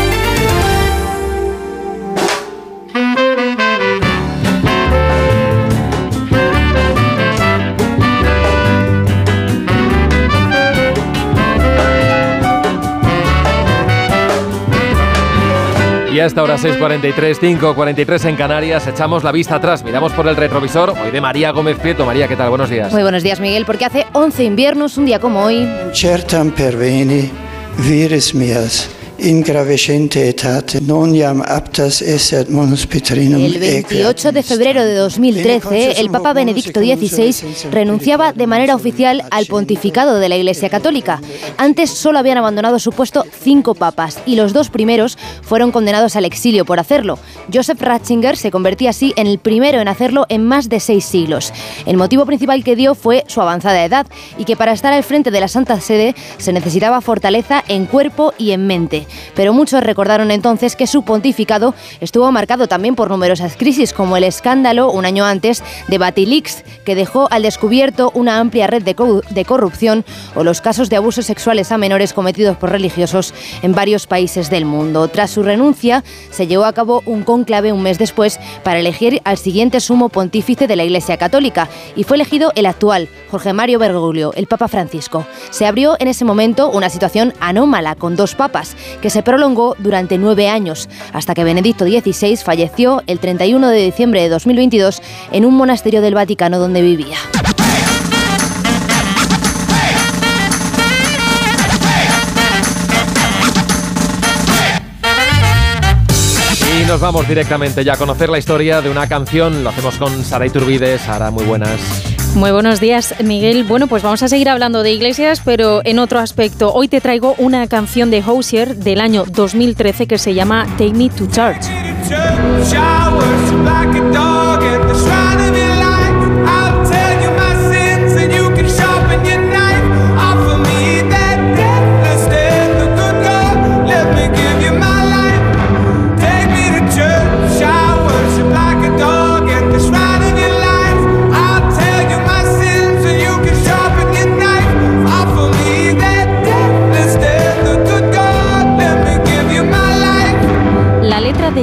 Y a esta hora 6.43, 5.43 en Canarias, echamos la vista atrás, miramos por el retrovisor, hoy de María Gómez Prieto. María, ¿qué tal? Buenos días. Muy buenos días, Miguel, porque hace 11 inviernos, un día como hoy. Certam perveni, vires mías, El 28 de febrero de 2013, el Papa Benedicto XVI renunciaba de manera oficial al pontificado de la Iglesia Católica. Antes solo habían abandonado su puesto cinco papas y los dos primeros fueron condenados al exilio por hacerlo. Joseph Ratzinger se convertía así en el primero en hacerlo en más de seis siglos. El motivo principal que dio fue su avanzada edad y que para estar al frente de la Santa Sede se necesitaba fortaleza en cuerpo y en mente. Pero muchos recordaron entonces que su pontificado estuvo marcado también por numerosas crisis, como el escándalo un año antes de Batilix, que dejó al descubierto una amplia red de, co- de corrupción, o los casos de abusos sexuales a menores cometidos por religiosos en varios países del mundo. Tras su renuncia, se llevó a cabo un cónclave un mes después para elegir al siguiente sumo pontífice de la Iglesia Católica, y fue elegido el actual, Jorge Mario Bergoglio, el Papa Francisco. Se abrió en ese momento una situación anómala con dos papas, que se prolongó durante nueve años, hasta que Benedicto XVI falleció el 31 de diciembre de 2022 en un monasterio del Vaticano donde vivía. Y nos vamos directamente ya a conocer la historia de una canción. Lo hacemos con Sara Iturbide. Sara, muy buenas. Muy buenos días, Miguel. Bueno, pues vamos a seguir hablando de iglesias, pero en otro aspecto. Hoy te traigo una canción de Hosier del año 2013 que se llama Take Me to Church.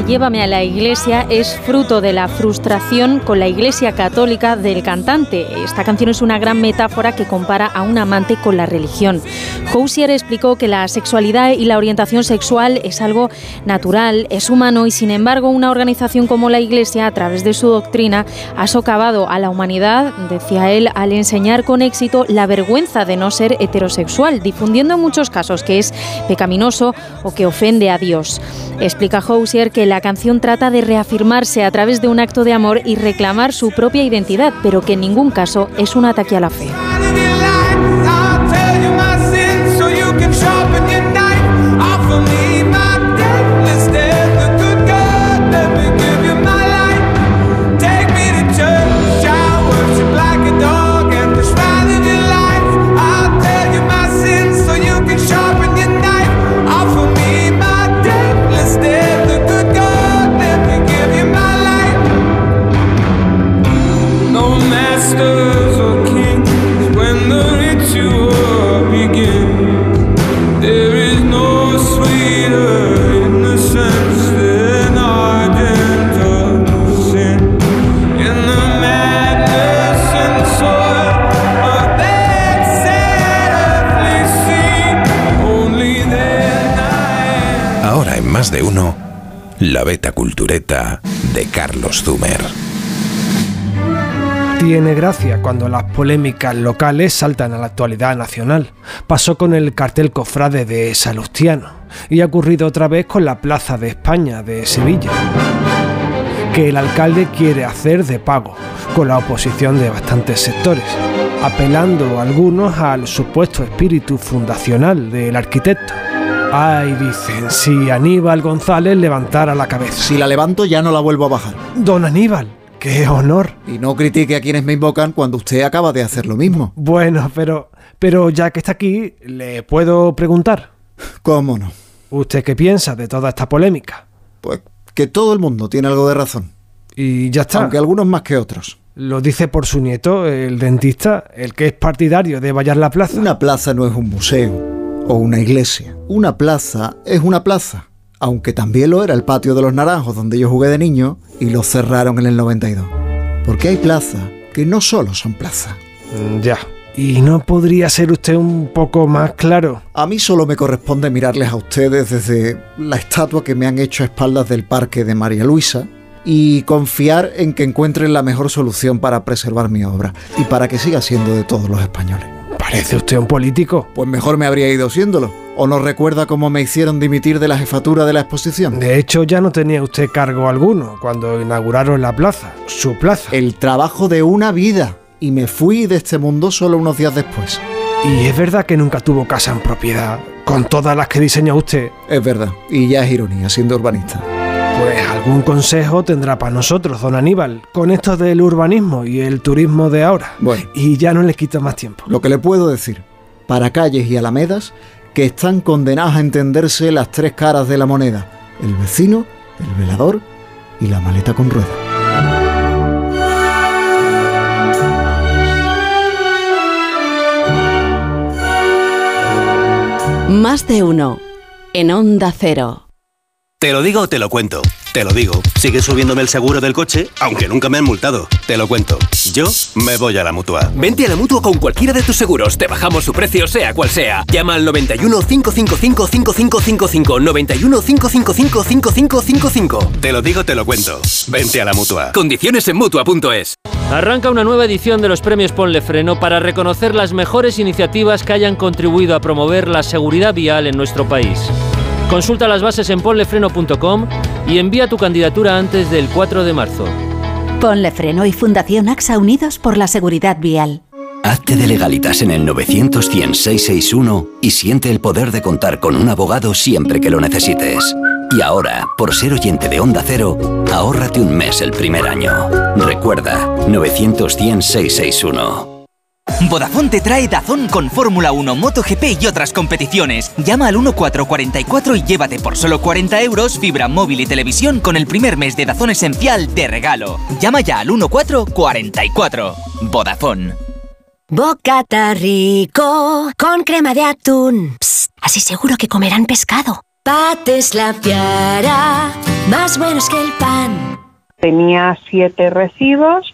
De Llévame a la iglesia es fruto de la frustración con la iglesia católica del cantante. Esta canción es una gran metáfora que compara a un amante con la religión. Housier explicó que la sexualidad y la orientación sexual es algo natural, es humano y sin embargo una organización como la iglesia a través de su doctrina ha socavado a la humanidad, decía él, al enseñar con éxito la vergüenza de no ser heterosexual, difundiendo en muchos casos que es pecaminoso o que ofende a Dios. Explica Housier que la canción trata de reafirmarse a través de un acto de amor y reclamar su propia identidad, pero que en ningún caso es un ataque a la fe. La beta cultureta de Carlos Zumer. Tiene gracia cuando las polémicas locales saltan a la actualidad nacional. Pasó con el cartel cofrade de Salustiano y ha ocurrido otra vez con la Plaza de España de Sevilla, que el alcalde quiere hacer de pago, con la oposición de bastantes sectores, apelando algunos al supuesto espíritu fundacional del arquitecto. Ay, dicen, si Aníbal González levantara la cabeza. Si la levanto ya no la vuelvo a bajar. Don Aníbal, qué honor. Y no critique a quienes me invocan cuando usted acaba de hacer lo mismo. Bueno, pero, pero ya que está aquí, ¿le puedo preguntar? ¿Cómo no? ¿Usted qué piensa de toda esta polémica? Pues que todo el mundo tiene algo de razón. Y ya está. Aunque algunos más que otros. Lo dice por su nieto, el dentista, el que es partidario de vallar la plaza. Una plaza no es un museo o una iglesia. Una plaza es una plaza. Aunque también lo era el patio de los naranjos donde yo jugué de niño y lo cerraron en el 92. Porque hay plazas que no solo son plazas. Mm, Ya. ¿Y no podría ser usted un poco más claro? A mí solo me corresponde mirarles a ustedes desde la estatua que me han hecho a espaldas del parque de María Luisa y confiar en que encuentren la mejor solución para preservar mi obra y para que siga siendo de todos los españoles. Parece usted un político. Pues mejor me habría ido siéndolo. ¿O no recuerda cómo me hicieron dimitir de la jefatura de la exposición? De hecho, ya no tenía usted cargo alguno cuando inauguraron la plaza, su plaza. El trabajo de una vida. Y me fui de este mundo solo unos días después. Y es verdad que nunca tuvo casa en propiedad, con todas las que diseña usted. Es verdad, y ya es ironía, siendo urbanista. Pues algún consejo tendrá para nosotros, don Aníbal, con esto del urbanismo y el turismo de ahora. Bueno. Y ya no le quito más tiempo. Lo que le puedo decir, para calles y alamedas, que están condenadas a entenderse las tres caras de la moneda. El vecino, el velador y la maleta con rueda. Más de uno. En Onda Cero. Te lo digo o te lo cuento. Te lo digo. Sigue subiéndome el seguro del coche, aunque nunca me han multado. Te lo cuento. Yo me voy a la mutua. Vente a la mutua con cualquiera de tus seguros. Te bajamos su precio, sea cual sea. Llama al 91 555 5555. 91 555 5555. Te lo digo, te lo cuento. Vente a la mutua. Condiciones en mutua.es. Arranca una nueva edición de los premios Ponle Freno para reconocer las mejores iniciativas que hayan contribuido a promover la seguridad vial en nuestro país. Consulta las bases en ponlefreno.com y envía tu candidatura antes del 4 de marzo. Ponle Freno y Fundación AXA Unidos por la Seguridad Vial. Hazte de legalitas en el 900 661 y siente el poder de contar con un abogado siempre que lo necesites. Y ahora, por ser oyente de Onda Cero, ahórrate un mes el primer año. Recuerda, 900 661. Vodafone te trae Dazón con Fórmula 1, MotoGP y otras competiciones. Llama al 1444 y llévate por solo 40 euros fibra móvil y televisión con el primer mes de Dazón Esencial de regalo. Llama ya al 1444. Vodafone. Bocata rico con crema de atún. Psst, así seguro que comerán pescado. Pates la piara, más buenos que el pan. Tenía siete recibos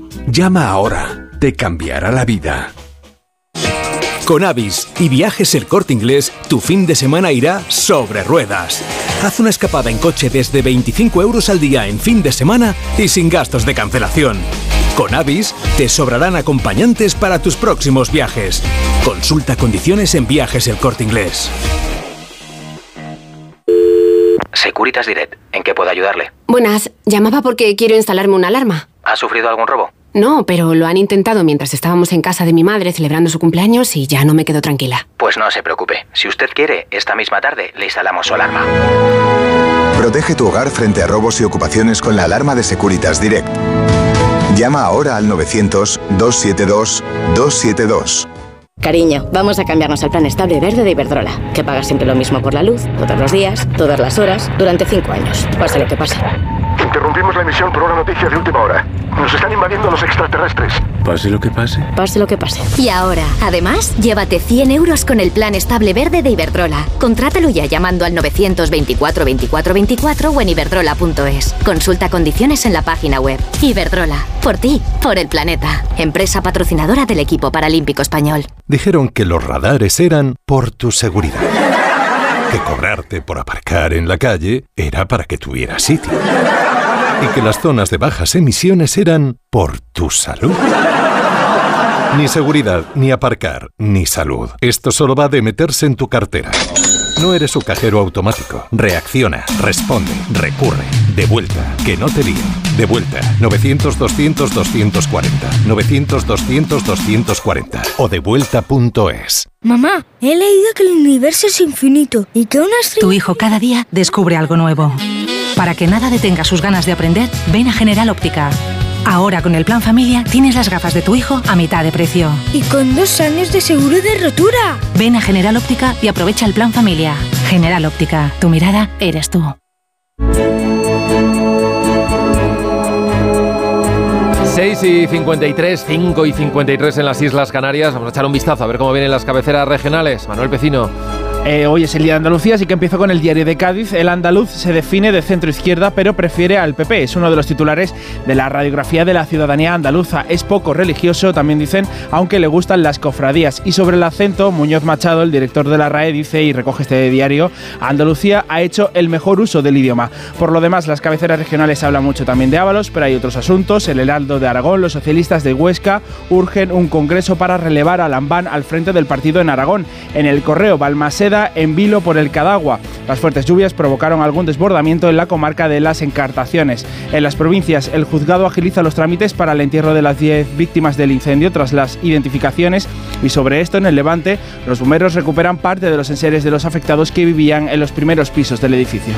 Llama ahora, te cambiará la vida. Con Avis y Viajes El Corte Inglés, tu fin de semana irá sobre ruedas. Haz una escapada en coche desde 25 euros al día en fin de semana y sin gastos de cancelación. Con Avis te sobrarán acompañantes para tus próximos viajes. Consulta condiciones en Viajes El Corte Inglés. Securitas Direct, ¿en qué puedo ayudarle? Buenas, llamaba porque quiero instalarme una alarma. ¿Ha sufrido algún robo? No, pero lo han intentado mientras estábamos en casa de mi madre celebrando su cumpleaños y ya no me quedo tranquila. Pues no se preocupe. Si usted quiere, esta misma tarde le instalamos su alarma. Protege tu hogar frente a robos y ocupaciones con la alarma de Securitas Direct. Llama ahora al 900-272-272. Cariño, vamos a cambiarnos al plan estable verde de Iberdrola, que paga siempre lo mismo por la luz, todos los días, todas las horas, durante cinco años, pase lo que pase. Interrumpimos la emisión por una noticia de última hora. Nos están invadiendo los extraterrestres. Pase lo que pase. Pase lo que pase. Y ahora, además, llévate 100 euros con el plan estable verde de Iberdrola. Contrátalo ya llamando al 924 24 24 o en iberdrola.es. Consulta condiciones en la página web. Iberdrola, por ti, por el planeta. Empresa patrocinadora del equipo paralímpico español. Dijeron que los radares eran por tu seguridad. Que cobrarte por aparcar en la calle era para que tuvieras sitio. Y que las zonas de bajas emisiones eran por tu salud. Ni seguridad, ni aparcar, ni salud. Esto solo va de meterse en tu cartera. No eres un cajero automático. Reacciona, responde, recurre. De vuelta, que no te líen. De vuelta, 900-200-240. 900-200-240. O devuelta.es. Mamá, he leído que el universo es infinito y que una estrella... Tu hijo cada día descubre algo nuevo. Para que nada detenga sus ganas de aprender, ven a General Óptica. Ahora con el plan familia tienes las gafas de tu hijo a mitad de precio. Y con dos años de seguro de rotura. Ven a General Óptica y aprovecha el plan familia. General Óptica, tu mirada eres tú. 6 y 53, 5 y 53 en las Islas Canarias. Vamos a echar un vistazo a ver cómo vienen las cabeceras regionales. Manuel Pecino. Eh, hoy es el Día de Andalucía, así que empiezo con el diario de Cádiz. El andaluz se define de centro izquierda, pero prefiere al PP. Es uno de los titulares de la radiografía de la ciudadanía andaluza. Es poco religioso, también dicen, aunque le gustan las cofradías. Y sobre el acento, Muñoz Machado, el director de la RAE, dice y recoge este diario: Andalucía ha hecho el mejor uso del idioma. Por lo demás, las cabeceras regionales hablan mucho también de Ábalos, pero hay otros asuntos. El Heraldo de Aragón, los socialistas de Huesca urgen un congreso para relevar a Lambán al frente del partido en Aragón. En el correo En vilo por el Cadagua. Las fuertes lluvias provocaron algún desbordamiento en la comarca de las Encartaciones. En las provincias, el juzgado agiliza los trámites para el entierro de las 10 víctimas del incendio tras las identificaciones y sobre esto en el Levante los bomberos recuperan parte de los enseres de los afectados que vivían en los primeros pisos del edificio.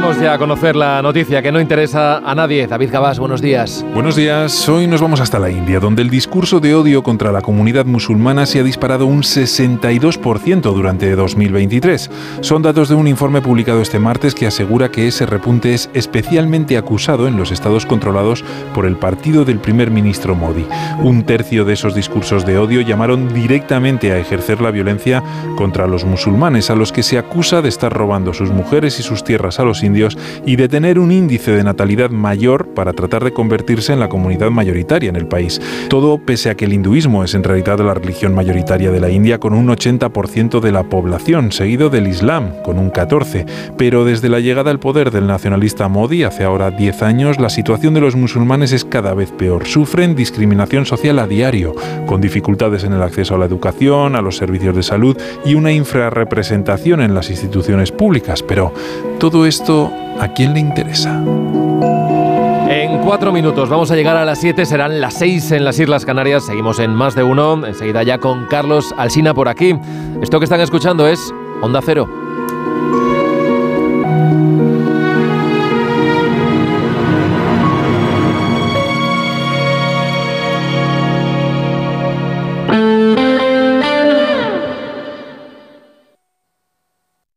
Vamos ya a conocer la noticia que no interesa a nadie. David Gabás, buenos días. Buenos días. Hoy nos vamos hasta la India, donde el discurso de odio contra la comunidad musulmana se ha disparado un 62% durante 2023. Son datos de un informe publicado este martes que asegura que ese repunte es especialmente acusado en los estados controlados por el partido del primer ministro Modi. Un tercio de esos discursos de odio llamaron directamente a ejercer la violencia contra los musulmanes, a los que se acusa de estar robando sus mujeres y sus tierras a los indios y de tener un índice de natalidad mayor para tratar de convertirse en la comunidad mayoritaria en el país. Todo pese a que el hinduismo es en realidad la religión mayoritaria de la India con un 80% de la población, seguido del Islam con un 14%. Pero desde la llegada al poder del nacionalista Modi hace ahora 10 años, la situación de los musulmanes es cada vez peor. Sufren discriminación social a diario, con dificultades en el acceso a la educación, a los servicios de salud y una infrarrepresentación en las instituciones públicas. Pero todo esto ¿a quién le interesa? En cuatro minutos vamos a llegar a las siete, serán las seis en las Islas Canarias. Seguimos en más de uno, enseguida ya con Carlos Alsina por aquí. Esto que están escuchando es Onda Cero.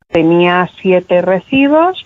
Tenía siete recibos,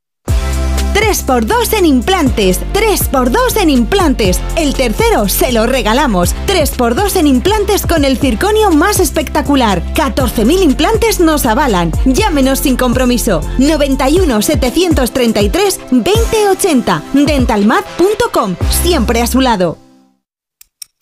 3x2 en implantes, 3x2 en implantes. El tercero se lo regalamos. 3x2 en implantes con el circonio más espectacular. 14.000 implantes nos avalan. Llámenos sin compromiso. 91 733 2080. Dentalmat.com. Siempre a su lado.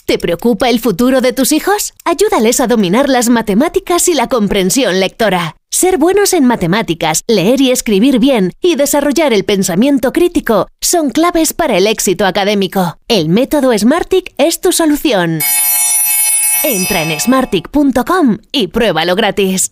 ¿Te preocupa el futuro de tus hijos? Ayúdales a dominar las matemáticas y la comprensión lectora. Ser buenos en matemáticas, leer y escribir bien y desarrollar el pensamiento crítico son claves para el éxito académico. El método Smartick es tu solución. Entra en smartick.com y pruébalo gratis.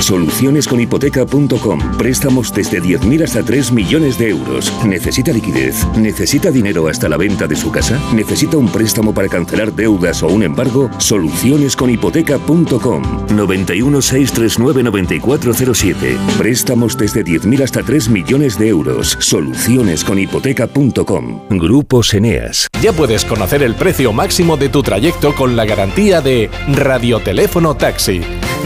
Solucionesconhipoteca.com. Préstamos desde 10.000 hasta 3 millones de euros. ¿Necesita liquidez? ¿Necesita dinero hasta la venta de su casa? ¿Necesita un préstamo para cancelar deudas o un embargo? Solucionesconhipoteca.com. 91 639 9407. Préstamos desde 10.000 hasta 3 millones de euros. Solucionesconhipoteca.com. Grupos Eneas. Ya puedes conocer el precio máximo de tu trayecto con la garantía de Radioteléfono Taxi.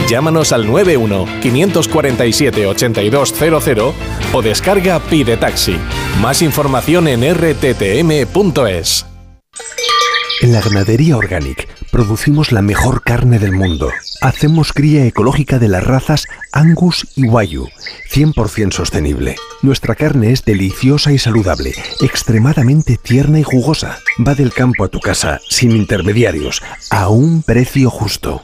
Llámanos al 91 547 8200 o descarga Pide Taxi. Más información en rttm.es. En la ganadería Organic producimos la mejor carne del mundo. Hacemos cría ecológica de las razas Angus y Wayu, 100% sostenible. Nuestra carne es deliciosa y saludable, extremadamente tierna y jugosa. Va del campo a tu casa, sin intermediarios, a un precio justo.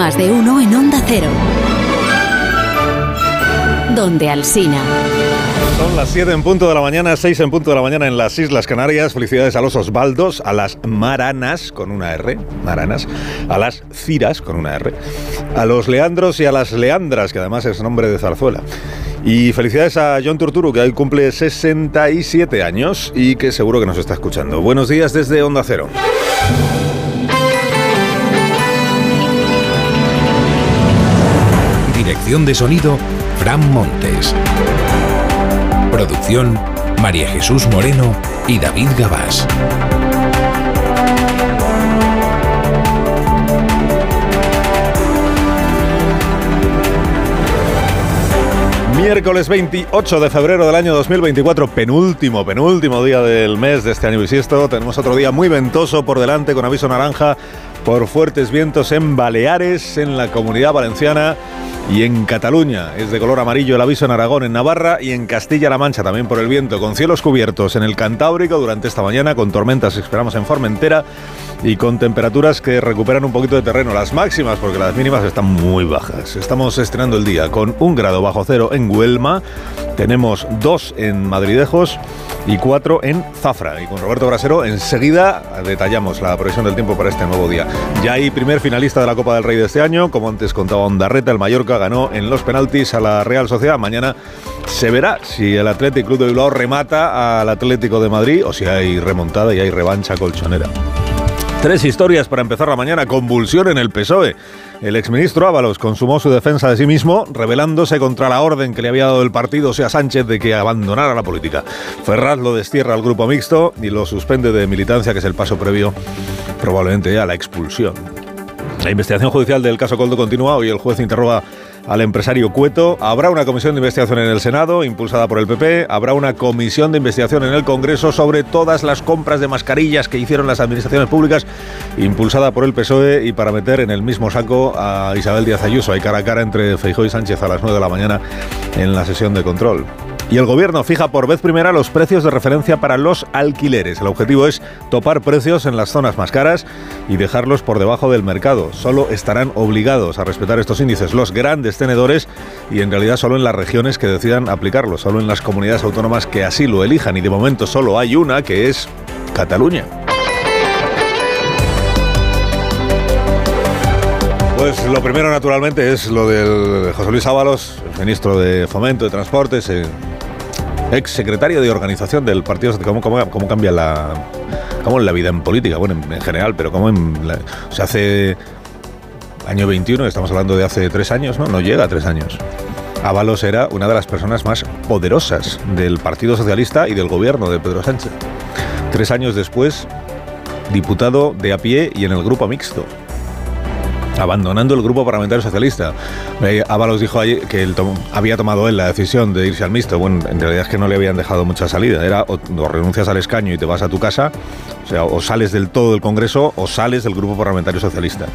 Más de uno en Onda Cero. Donde Alsina. Son las 7 en punto de la mañana, 6 en punto de la mañana en las Islas Canarias. Felicidades a los Osvaldos, a las Maranas con una R, Maranas, a las Ciras con una R, a los Leandros y a las Leandras, que además es nombre de zarzuela. Y felicidades a John Turturu, que hoy cumple 67 años y que seguro que nos está escuchando. Buenos días desde Onda Cero. Dirección de sonido, Fran Montes. Producción, María Jesús Moreno y David Gabás. Miércoles 28 de febrero del año 2024, penúltimo, penúltimo día del mes de este año bisiesto. Tenemos otro día muy ventoso por delante con aviso naranja por fuertes vientos en Baleares, en la comunidad valenciana y en Cataluña. Es de color amarillo el aviso en Aragón, en Navarra y en Castilla-La Mancha también por el viento, con cielos cubiertos en el Cantábrico durante esta mañana, con tormentas esperamos en Formentera y con temperaturas que recuperan un poquito de terreno, las máximas porque las mínimas están muy bajas. Estamos estrenando el día con un grado bajo cero en Huelma, tenemos dos en Madridejos y cuatro en Zafra. Y con Roberto Brasero enseguida detallamos la previsión del tiempo para este nuevo día. Ya hay primer finalista de la Copa del Rey de este año, como antes contaba Ondarreta, el Mallorca ganó en los penaltis a la Real Sociedad. Mañana se verá si el Atlético Club de Bilbao remata al Atlético de Madrid o si hay remontada y hay revancha colchonera. Tres historias para empezar la mañana. Convulsión en el PSOE. El exministro Ábalos consumó su defensa de sí mismo, rebelándose contra la orden que le había dado el partido, sea Sánchez, de que abandonara la política. Ferraz lo destierra al grupo mixto y lo suspende de militancia, que es el paso previo probablemente a la expulsión. La investigación judicial del caso Coldo continúa. Hoy el juez interroga al empresario Cueto. Habrá una comisión de investigación en el Senado, impulsada por el PP. Habrá una comisión de investigación en el Congreso sobre todas las compras de mascarillas que hicieron las administraciones públicas, impulsada por el PSOE y para meter en el mismo saco a Isabel Díaz Ayuso. Hay cara a cara entre Feijóo y Sánchez a las 9 de la mañana en la sesión de control. Y el gobierno fija por vez primera los precios de referencia para los alquileres. El objetivo es topar precios en las zonas más caras y dejarlos por debajo del mercado. Solo estarán obligados a respetar estos índices los grandes tenedores y en realidad solo en las regiones que decidan aplicarlos, solo en las comunidades autónomas que así lo elijan. Y de momento solo hay una que es Cataluña. Pues lo primero, naturalmente, es lo del José Luis Ábalos, el ministro de Fomento de Transportes, eh, ex secretario de organización del Partido ¿Cómo, cómo, cómo cambia la, cómo la vida en política? Bueno, en, en general, pero como en sea, hace año 21, estamos hablando de hace tres años, ¿no? No llega a tres años. Ábalos era una de las personas más poderosas del Partido Socialista y del gobierno de Pedro Sánchez. Tres años después, diputado de a pie y en el grupo mixto. Abandonando el grupo parlamentario socialista. Eh, Ábalos dijo ayer que había tomado él la decisión de irse al mixto. Bueno, en realidad es que no le habían dejado mucha salida. Era o, renuncias al escaño y te vas a tu casa, o sea, o sales del todo del Congreso o sales del grupo parlamentario socialista.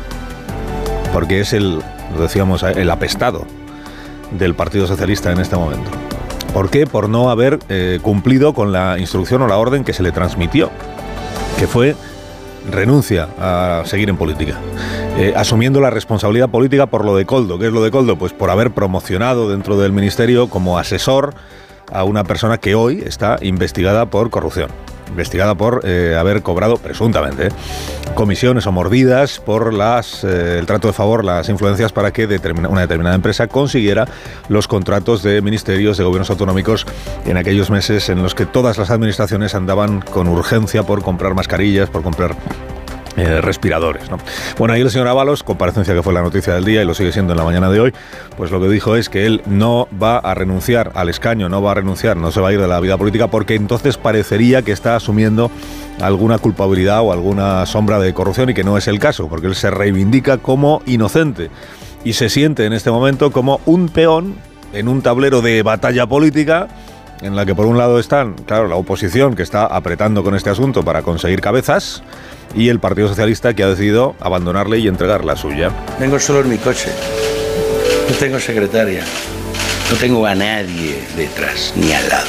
Porque es el, decíamos, el apestado del Partido Socialista en este momento. ¿Por qué? Por no haber eh, cumplido con la instrucción o la orden que se le transmitió, que fue renuncia a seguir en política, eh, asumiendo la responsabilidad política por lo de Coldo. ¿Qué es lo de Coldo? Pues por haber promocionado dentro del ministerio como asesor a una persona que hoy está investigada por corrupción. Investigada por eh, haber cobrado, presuntamente, eh, comisiones o mordidas por las, el trato de favor, las influencias para que una determinada empresa consiguiera los contratos de ministerios, de gobiernos autonómicos en aquellos meses en los que todas las administraciones andaban con urgencia por comprar mascarillas, por comprar eh, respiradores. ¿no? Bueno, ahí el señor Ábalos, comparecencia que fue la noticia del día y lo sigue siendo en la mañana de hoy, pues lo que dijo es que él no va a renunciar al escaño, no va a renunciar, no se va a ir de la vida política porque entonces parecería que está asumiendo alguna culpabilidad o alguna sombra de corrupción y que no es el caso, porque él se reivindica como inocente y se siente en este momento como un peón en un tablero de batalla política en la que por un lado están, claro, la oposición que está apretando con este asunto para conseguir cabezas y el Partido Socialista que ha decidido abandonarle y entregar la suya. Vengo solo en mi coche. No tengo secretaria. No tengo a nadie detrás ni al lado.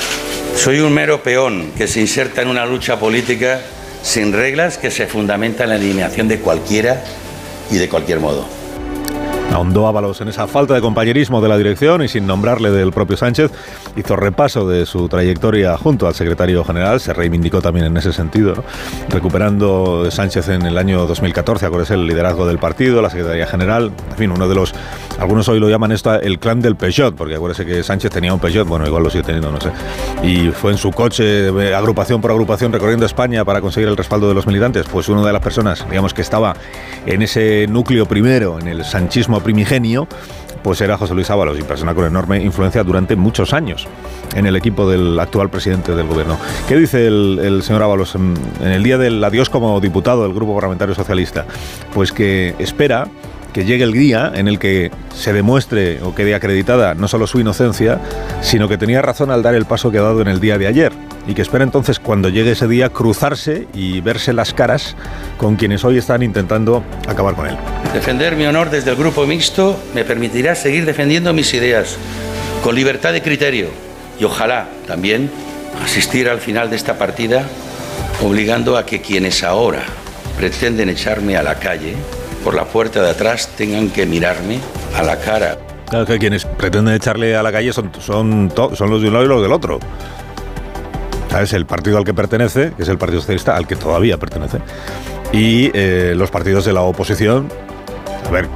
Soy un mero peón que se inserta en una lucha política sin reglas que se fundamenta en la eliminación de cualquiera y de cualquier modo. Ahondó Ábalos en esa falta de compañerismo de la dirección y sin nombrarle del propio Sánchez, hizo repaso de su trayectoria junto al secretario general, se reivindicó también en ese sentido, recuperando Sánchez en el año 2014, acuérdese, el liderazgo del partido, la secretaría general, en fin, uno de los, algunos hoy lo llaman esto el clan del Peugeot, porque acuérdese que Sánchez tenía un Peugeot, bueno, igual lo sigue teniendo, no sé, y fue en su coche, agrupación por agrupación, recorriendo España para conseguir el respaldo de los militantes, pues una de las personas, digamos, que estaba en ese núcleo primero, en el sanchismo primigenio, pues era José Luis Ábalos y persona con enorme influencia durante muchos años en el equipo del actual presidente del gobierno. ¿Qué dice el, señor Ábalos en el día del adiós como diputado del Grupo Parlamentario Socialista? Pues que espera que llegue el día en el que se demuestre o quede acreditada no solo su inocencia, sino que tenía razón al dar el paso que ha dado en el día de ayer y que espera entonces cuando llegue ese día cruzarse y verse las caras con quienes hoy están intentando acabar con él. Defender mi honor desde el grupo mixto me permitirá seguir defendiendo mis ideas con libertad de criterio y ojalá también asistir al final de esta partida obligando a que quienes ahora pretenden echarme a la calle por la puerta de atrás tengan que mirarme a la cara. Claro que quienes pretenden echarle a la calle son, son, son los de un lado y los del otro. ¿Sabes? El partido al que pertenece, que es el Partido Socialista, al que todavía pertenece, y eh, los partidos de la oposición. A ver,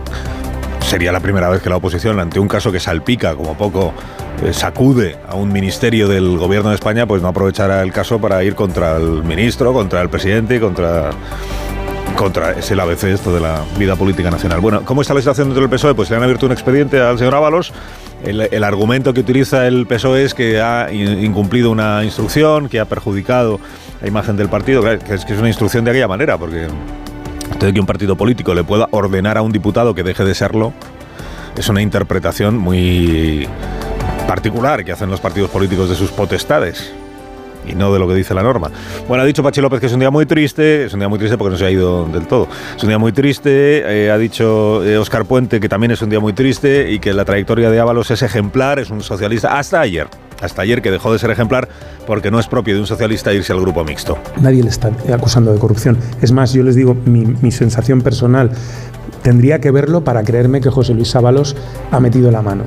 sería la primera vez que la oposición, ante un caso que salpica como poco, eh, sacude a un ministerio del gobierno de España, pues no aprovechará el caso para ir contra el ministro, contra el presidente contra contra es el ABC esto de la vida política nacional. Bueno, ¿cómo está la situación dentro del PSOE? Pues le han abierto un expediente al señor Ábalos. El, argumento que utiliza el PSOE es que ha in- incumplido una instrucción, que ha perjudicado la imagen del partido, que es que es una instrucción de aquella manera, porque entonces que un partido político le pueda ordenar a un diputado que deje de serlo es una interpretación muy particular que hacen los partidos políticos de sus potestades y no de lo que dice la norma. Bueno, ha dicho Pachi López que es un día muy triste, es un día muy triste porque no se ha ido del todo. Es un día muy triste, eh, ha dicho eh, Oscar Puente que también es un día muy triste y que la trayectoria de Ábalos es ejemplar, es un socialista, hasta ayer, hasta ayer que dejó de ser ejemplar porque no es propio de un socialista irse al grupo mixto. Nadie le está acusando de corrupción. Es más, yo les digo, mi, mi sensación personal, tendría que verlo para creerme que José Luis Ábalos ha metido la mano.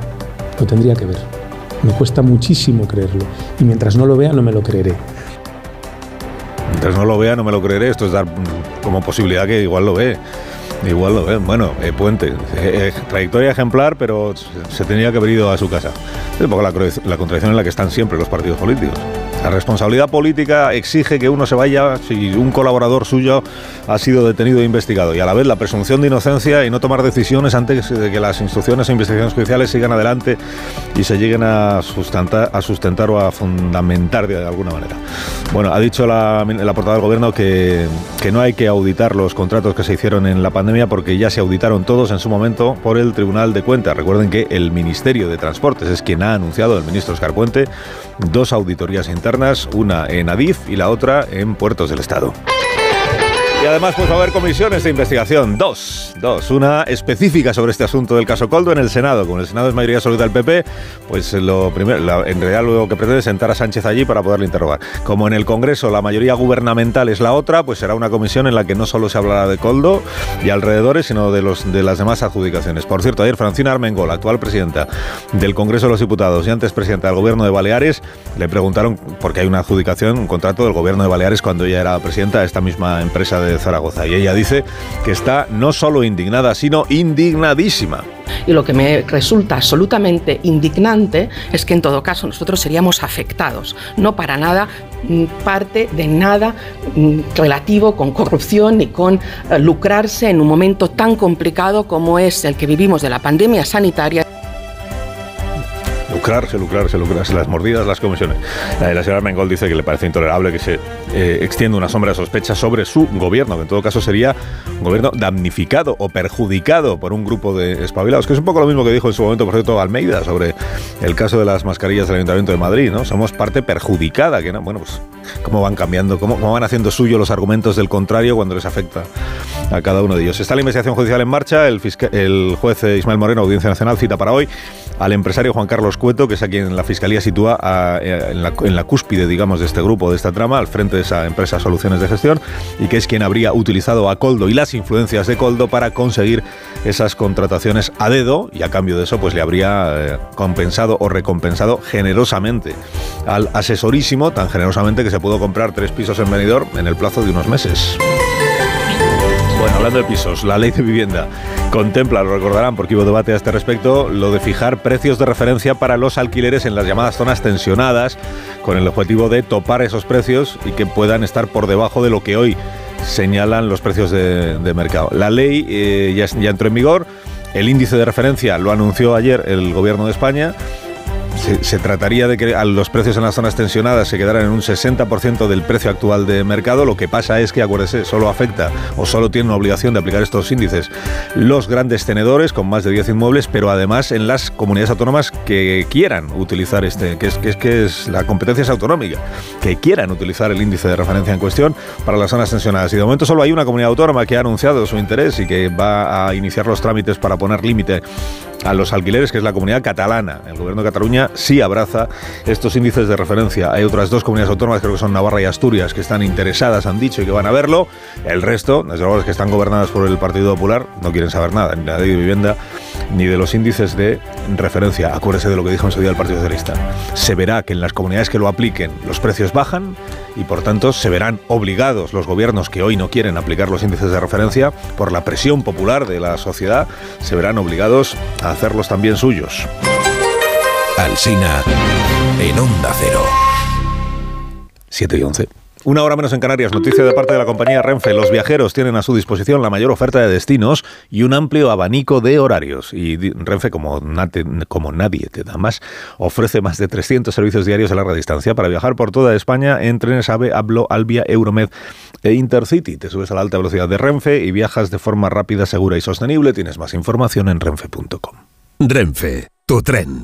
Lo tendría que ver. Me cuesta muchísimo creerlo. Y mientras no lo vea, no me lo creeré. Mientras no lo vea, no me lo creeré. Esto es dar como posibilidad que igual lo ve. Igual lo ve. Bueno, eh, Puente, eh, eh, trayectoria ejemplar, pero se, tenía que haber ido a su casa. Es un poco la, la contradicción en la que están siempre los partidos políticos. La responsabilidad política exige que uno se vaya si un colaborador suyo ha sido detenido e investigado y a la vez la presunción de inocencia y no tomar decisiones antes de que las instrucciones e investigaciones judiciales sigan adelante y se lleguen a sustentar, o a fundamentar de alguna manera. Bueno, ha dicho la, la del gobierno que, que no hay que auditar los contratos que se hicieron en la pandemia porque ya se auditaron todos en su momento por el Tribunal de Cuentas. Recuerden que el Ministerio de Transportes es quien ha anunciado, el ministro Oscar Puente, dos auditorías internas, una en Adif y la otra en Puertos del Estado. Y además pues va a haber comisiones de investigación, dos, dos, una específica sobre este asunto del caso Coldo en el Senado, como el Senado es mayoría absoluta del PP, pues lo primero, en realidad lo que pretende es sentar a Sánchez allí para poderle interrogar. Como en el Congreso la mayoría gubernamental es la otra, pues será una comisión en la que no solo se hablará de Coldo y alrededores, sino de, los, de las demás adjudicaciones. Por cierto, ayer Francina Armengol, actual presidenta del Congreso de los Diputados y antes presidenta del Gobierno de Baleares, le preguntaron, porque hay una adjudicación, un contrato del Gobierno de Baleares cuando ella era presidenta de esta misma empresa de Zaragoza. Y ella dice que está no solo indignada, sino indignadísima. Y lo que me resulta absolutamente indignante es que en todo caso nosotros seríamos afectados, no para nada mm, parte de nada mm, relativo con corrupción ni con eh, lucrarse en un momento tan complicado como es el que vivimos de la pandemia sanitaria lucrarse, lucrarse, lucrarse, las mordidas, las comisiones. La, señora Mengol dice que le parece intolerable que se eh, extienda una sombra de sospecha sobre su gobierno, que en todo caso sería un gobierno damnificado o perjudicado por un grupo de espabilados, que es un poco lo mismo que dijo en su momento, por cierto, Almeida sobre el caso de las mascarillas del Ayuntamiento de Madrid, ¿no? Somos parte perjudicada, que no, bueno, pues cómo van cambiando, cómo, cómo van haciendo suyo los argumentos del contrario cuando les afecta a cada uno de ellos. Está la investigación judicial en marcha, el, el juez Ismael Moreno, Audiencia Nacional, cita para hoy al empresario Juan Carlos Cueto, que es a quien la Fiscalía sitúa eh, en, la, cúspide, digamos, de este grupo, de esta trama, al frente de esa empresa Soluciones de Gestión, y que es quien habría utilizado a Coldo y las influencias de Coldo para conseguir esas contrataciones a dedo, y a cambio de eso, pues le habría eh, compensado o recompensado generosamente al asesorísimo, tan generosamente que se pudo comprar tres pisos en Benidorm en el plazo de unos meses. Bueno, hablando de pisos, la ley de vivienda contempla, lo recordarán porque hubo debate a este respecto, lo de fijar precios de referencia para los alquileres en las llamadas zonas tensionadas, con el objetivo de topar esos precios y que puedan estar por debajo de lo que hoy señalan los precios de, mercado. La ley eh, ya, ya entró en vigor, el índice de referencia lo anunció ayer el Gobierno de España se, trataría de que los precios en las zonas tensionadas se quedaran en un 60% del precio actual de mercado. Lo que pasa es que, acuérdese, solo afecta o solo tiene una obligación de aplicar estos índices los grandes tenedores con más de 10 inmuebles, pero además en las comunidades autónomas que quieran utilizar este, que es que es, que la competencia es autonómica, que quieran utilizar el índice de referencia en cuestión para las zonas tensionadas. Y de momento solo hay una comunidad autónoma que ha anunciado su interés y que va a iniciar los trámites para poner límite a los alquileres, que es la comunidad catalana. El gobierno de Cataluña sí abraza estos índices de referencia. Hay otras dos comunidades autónomas, creo que son Navarra y Asturias, que están interesadas, han dicho y que van a verlo. El resto, desde luego, que están gobernadas por el Partido Popular, no quieren saber nada, ni de la ley de vivienda, ni de los índices de referencia. Acuérdese de lo que dijo en su día el Partido Socialista. Se verá que en las comunidades que lo apliquen los precios bajan y por tanto se verán obligados los gobiernos que hoy no quieren aplicar los índices de referencia por la presión popular de la sociedad, se verán obligados a hacerlos también suyos. Alsina en Onda Cero. 7 y 11. Una hora menos en Canarias, noticia de parte de la compañía Renfe. Los viajeros tienen a su disposición la mayor oferta de destinos y un amplio abanico de horarios. Y Renfe, como, como nadie te da más, ofrece más de 300 servicios diarios a larga distancia para viajar por toda España en trenes AVE, Ablo, Albia, Euromed e Intercity. Te subes a la alta velocidad de Renfe y viajas de forma rápida, segura y sostenible. Tienes más información en renfe.com. Renfe, tu tren.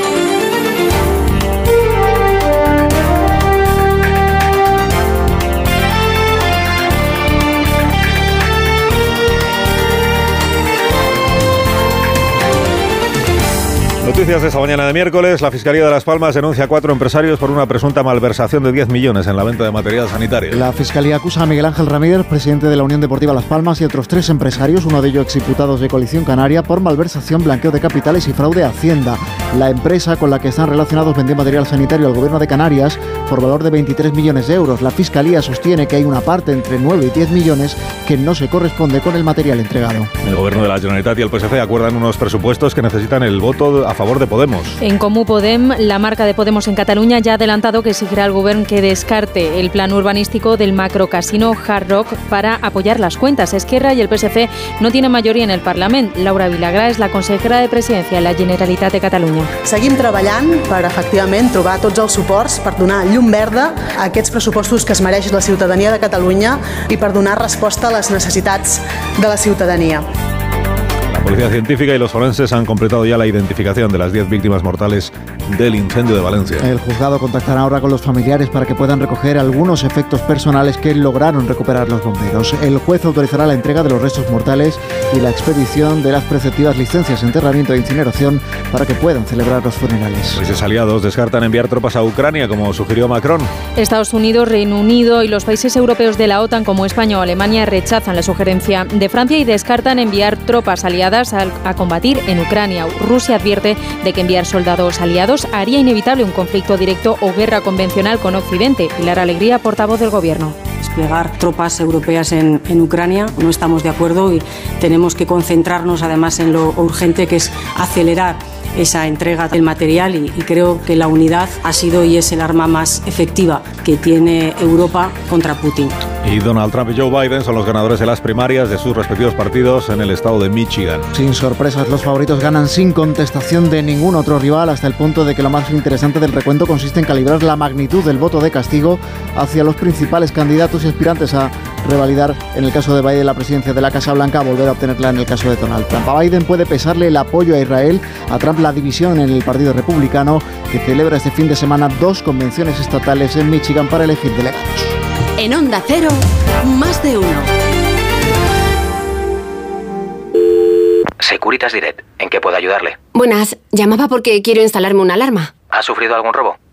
Noticias de esta mañana de miércoles. La Fiscalía de Las Palmas denuncia a cuatro empresarios por una presunta malversación de 10 millones en la venta de material sanitario. La Fiscalía acusa a Miguel Ángel Ramírez, presidente de la Unión Deportiva Las Palmas, y otros tres empresarios, uno de ellos exdiputados de Coalición Canaria, por malversación, blanqueo de capitales y fraude a Hacienda. La empresa con la que están relacionados vendió material sanitario al gobierno de Canarias por valor de 23 millones de euros. La Fiscalía sostiene que hay una parte entre 9 y 10 millones que no se corresponde con el material entregado. El gobierno de la Generalitat y el PSC acuerdan unos presupuestos que necesitan el voto a favor de Podemos. En Comú Podem, la marca de Podemos en Cataluña ya ha adelantado que exigirá al gobierno que descarte el plan urbanístico del macrocasino Hard Rock para apoyar las cuentas. Esquerra y el PSC no tienen mayoría en el Parlamento. Laura Vilagrà es la consejera de Presidencia de la Generalitat de Catalunya. Seguim treballant per efectivament trobar tots els suports per donar llum verda a aquests pressupostos que es mereix la ciutadania de Catalunya i per donar resposta a les necessitats de la ciutadania. La Policía Científica y los forenses han completado ya la identificación de las 10 víctimas mortales del incendio de Valencia. El juzgado contactará ahora con los familiares para que puedan recoger algunos efectos personales que lograron recuperar los bomberos. El juez autorizará la entrega de los restos mortales y la expedición de las preceptivas licencias de enterramiento e incineración para que puedan celebrar los funerales. Países aliados descartan enviar tropas a Ucrania, como sugirió Macron. Estados Unidos, Reino Unido y los países europeos de la OTAN como España o Alemania rechazan la sugerencia de Francia y descartan enviar tropas aliadas a, a combatir en Ucrania. Rusia advierte de que enviar soldados aliados haría inevitable un conflicto directo o guerra convencional con Occidente. Pilar Alegría, portavoz del Gobierno desplegar tropas europeas en, en, Ucrania. No estamos de acuerdo y tenemos que concentrarnos además en lo urgente que es acelerar esa entrega del material y, y, creo que la unidad ha sido y es el arma más efectiva que tiene Europa contra Putin. Y Donald Trump y Joe Biden son los ganadores de las primarias de sus respectivos partidos en el estado de Michigan. Sin sorpresas, los favoritos ganan sin contestación de ningún otro rival hasta el punto de que lo más interesante del recuento consiste en calibrar la magnitud del voto de castigo hacia los principales candidatos y aspirantes a revalidar en el caso de Biden la presidencia de la Casa Blanca, volver a obtenerla en el caso de Donald Trump. A Biden puede pesarle el apoyo a Israel, a Trump la división en el Partido Republicano, que celebra este fin de semana dos convenciones estatales en Michigan para elegir delegados. En Onda Cero, más de uno. Securitas Direct, ¿en qué puedo ayudarle? Buenas, llamaba porque quiero instalarme una alarma. ¿Ha sufrido algún robo?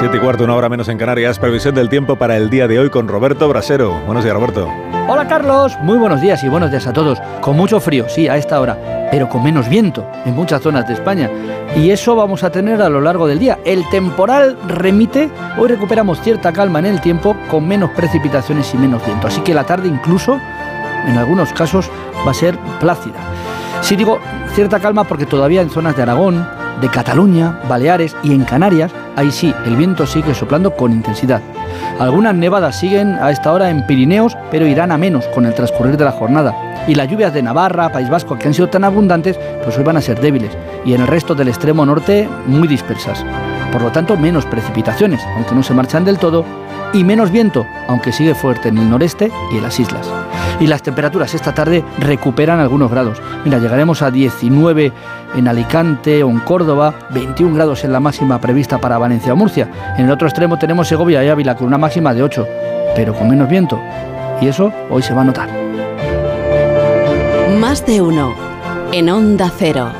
7 y cuarto, una hora menos en Canarias. Previsión del tiempo para el día de hoy con Roberto Brasero. Buenos días, Roberto. Hola, Carlos. Muy buenos días y buenos días a todos. Con mucho frío, sí, a esta hora, pero con menos viento en muchas zonas de España. Y eso vamos a tener a lo largo del día. El temporal remite. Hoy recuperamos cierta calma en el tiempo con menos precipitaciones y menos viento. Así que la tarde incluso, en algunos casos, va a ser plácida. Sí digo cierta calma porque todavía en zonas de Aragón, de Cataluña, Baleares y en Canarias, ahí sí, el viento sigue soplando con intensidad. Algunas nevadas siguen a esta hora en Pirineos, pero irán a menos con el transcurrir de la jornada. Y las lluvias de Navarra, País Vasco, que han sido tan abundantes, pues hoy van a ser débiles. Y en el resto del extremo norte, muy dispersas. Por lo tanto, menos precipitaciones, aunque no se marchan del todo, y menos viento, aunque sigue fuerte en el noreste y en las islas. Y las temperaturas esta tarde recuperan algunos grados. Mira, llegaremos a 19 en Alicante o en Córdoba, 21 grados en la máxima prevista para Valencia o Murcia. En el otro extremo tenemos Segovia y Ávila con una máxima de 8, pero con menos viento. Y eso hoy se va a notar. Más de uno en Onda Cero.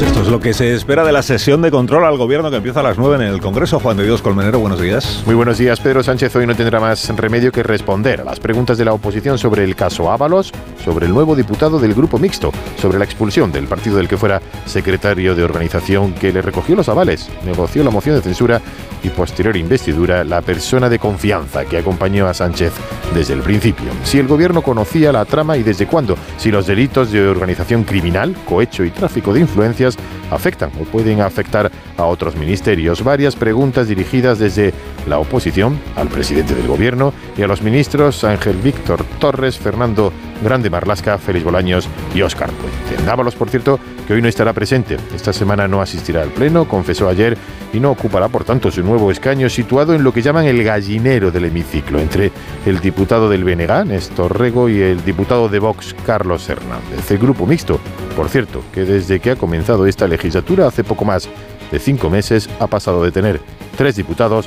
Pues esto es lo que se espera de la sesión de control al gobierno que empieza a las 9 en el Congreso. Juan de Dios Colmenero, buenos días. Muy buenos días. Pedro Sánchez hoy no tendrá más remedio que responder a las preguntas de la oposición sobre el caso Ábalos, sobre el nuevo diputado del Grupo Mixto, sobre la expulsión del partido del que fuera secretario de organización que le recogió los avales, negoció la moción de censura y posterior investidura la persona de confianza que acompañó a Sánchez desde el principio. Si el gobierno conocía la trama y desde cuándo, si los delitos de organización criminal, cohecho y tráfico de influencias podcast afectan o pueden afectar a otros ministerios. Varias preguntas dirigidas desde la oposición al presidente del gobierno y a los ministros Ángel Víctor Torres, Fernando Grande Marlasca, Félix Bolaños y Óscar Puente. Dávalos, por cierto, que hoy no estará presente. Esta semana no asistirá al Pleno, confesó ayer, y no ocupará, por tanto, su nuevo escaño situado en lo que llaman el gallinero del hemiciclo, entre el diputado del BNG, Néstor Rego, y el diputado de Vox, Carlos Hernández. El grupo mixto, por cierto, que desde que ha comenzado esta legislatura, hace poco más de cinco meses, ha pasado de tener tres diputados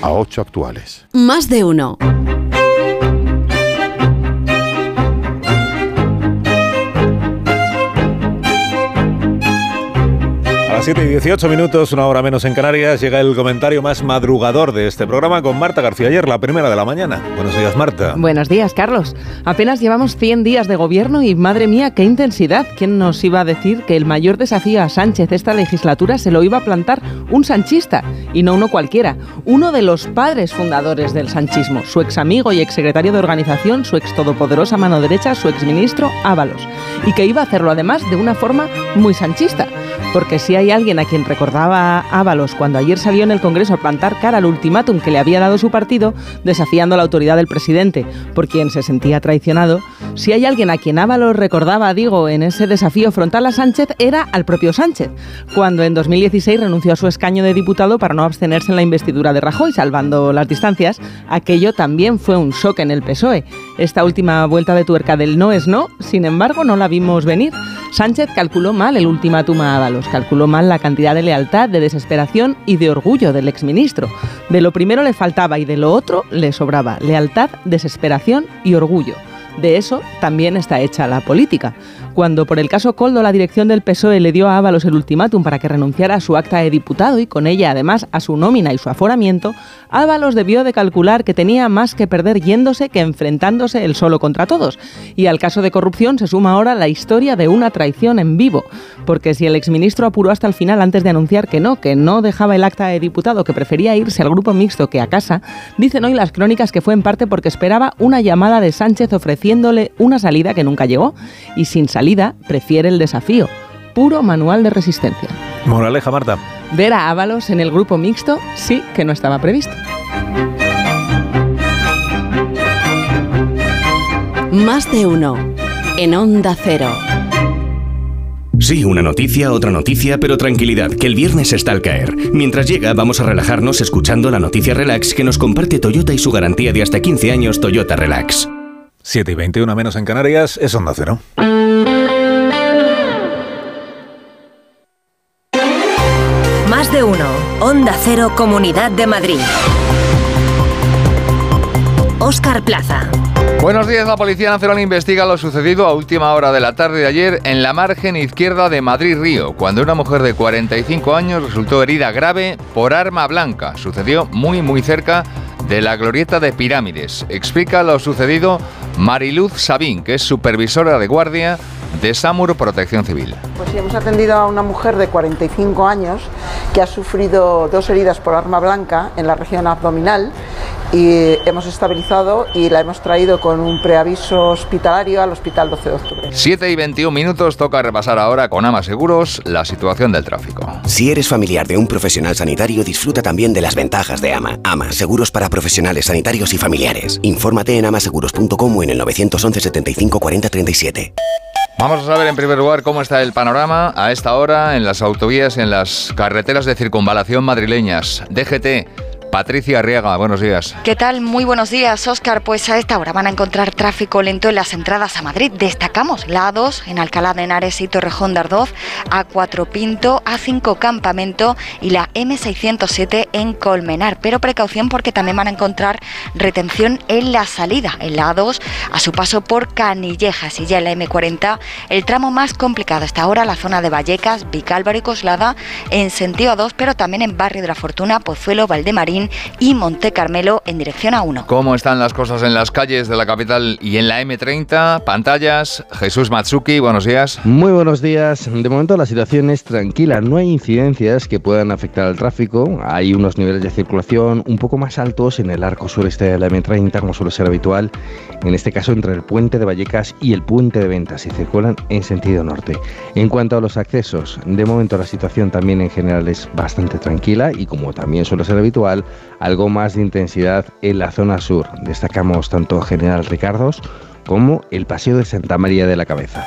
a ocho actuales. Más de uno. Las 7 y 18 minutos, una hora menos en Canarias, llega el comentario más madrugador de este programa con Marta García ayer, la primera de la mañana. Buenos días, Marta. Buenos días, Carlos. Apenas llevamos 100 días de gobierno y madre mía, qué intensidad. ¿Quién nos iba a decir que el mayor desafío a Sánchez esta legislatura se lo iba a plantar un sanchista y no uno cualquiera? Uno de los padres fundadores del sanchismo, su ex amigo y ex secretario de organización, su ex todopoderosa mano derecha, su ex ministro Ábalos. Y que iba a hacerlo además de una forma muy sanchista porque si hay alguien a quien recordaba Ábalos cuando ayer salió en el Congreso a plantar cara al ultimátum que le había dado su partido, desafiando la autoridad del presidente, por quien se sentía traicionado, si hay alguien a quien Ábalos recordaba, digo, en ese desafío frontal a Sánchez, era al propio Sánchez, cuando en 2016 renunció a su escaño de diputado para no abstenerse en la investidura de Rajoy, salvando las distancias, aquello también fue un shock en el PSOE. Esta última vuelta de tuerca del no es no, sin embargo, no la vimos venir. Sánchez calculó mal el ultimátum a Ábalos, calculó mal la cantidad de lealtad, de desesperación y de orgullo del exministro. De lo primero le faltaba y de lo otro le sobraba lealtad, desesperación y orgullo. De eso también está hecha la política. Cuando por el caso Coldo la dirección del PSOE le dio a Ábalos el ultimátum para que renunciara a su acta de diputado y con ella además a su nómina y su aforamiento, Ábalos debió de calcular que tenía más que perder yéndose que enfrentándose él solo contra todos. Y al caso de corrupción se suma ahora la historia de una traición en vivo, porque si el exministro apuró hasta el final antes de anunciar que no, que no dejaba el acta de diputado, que prefería irse al grupo mixto que a casa, dicen hoy las crónicas que fue en parte porque esperaba una llamada de Sánchez ofreciéndole una salida que nunca llegó y sin salida prefiere el desafío. Puro manual de resistencia. Moraleja, Marta. Ver a Ábalos en el grupo mixto sí que no estaba previsto. Más de uno. En Onda Cero. Sí, una noticia, otra noticia, pero tranquilidad, que el viernes está al caer. Mientras llega, vamos a relajarnos escuchando la noticia relax que nos comparte Toyota y su garantía de hasta 15 años Toyota Relax. 7 y 21 menos en Canarias es Onda Cero. Más de uno. Onda Cero Comunidad de Madrid. Óscar Plaza. Buenos días, la Policía Nacional investiga lo sucedido a última hora de la tarde de ayer en la margen izquierda de Madrid-Río, cuando una mujer de 45 años resultó herida grave por arma blanca. Sucedió muy muy cerca de la glorieta de Pirámides. Explica lo sucedido Mariluz Sabín, que es supervisora de guardia de Samur Protección Civil. Pues sí, hemos atendido a una mujer de 45 años que ha sufrido dos heridas por arma blanca en la región abdominal y hemos estabilizado y la hemos traído con un preaviso hospitalario al Hospital 12 de Octubre. 7 y 21 minutos toca repasar ahora con Ama Seguros la situación del tráfico. Si eres familiar de un profesional sanitario, disfruta también de las ventajas de Ama. Ama, seguros para profesionales sanitarios y familiares. Infórmate en amaseguros.com o en el 911 75 40 37. Vamos a saber en primer lugar cómo está el panorama a esta hora en las autovías y en las carreteras de circunvalación madrileñas. DGT. Patricia Arriaga, buenos días. ¿Qué tal? Muy buenos días, Óscar. Pues a esta hora van a encontrar tráfico lento en las entradas a Madrid. Destacamos la A2 en Alcalá de Henares y Torrejón de Ardoz, A4 Pinto, A5 Campamento y la M607 en Colmenar. Pero precaución porque también van a encontrar retención en la salida, en la A2, a su paso por Canillejas y ya en la M40, el tramo más complicado hasta ahora, la zona de Vallecas, Vicálvaro y Coslada, en sentido A2, pero también en Barrio de la Fortuna, Pozuelo, Valdemarín y Monte Carmelo en dirección a 1. ¿Cómo están las cosas en las calles de la capital y en la M30? Pantallas, Jesús Matsuki, buenos días. Muy buenos días. De momento la situación es tranquila, no hay incidencias que puedan afectar al tráfico. Hay unos niveles de circulación un poco más altos en el arco sureste de la M30, como suele ser habitual. En este caso entre el puente de Vallecas y el puente de Ventas y circulan en sentido norte. En cuanto a los accesos, de momento la situación también en general es bastante tranquila y como también suele ser habitual, algo más de intensidad en la zona sur. Destacamos tanto General Ricardos como el Paseo de Santa María de la Cabeza.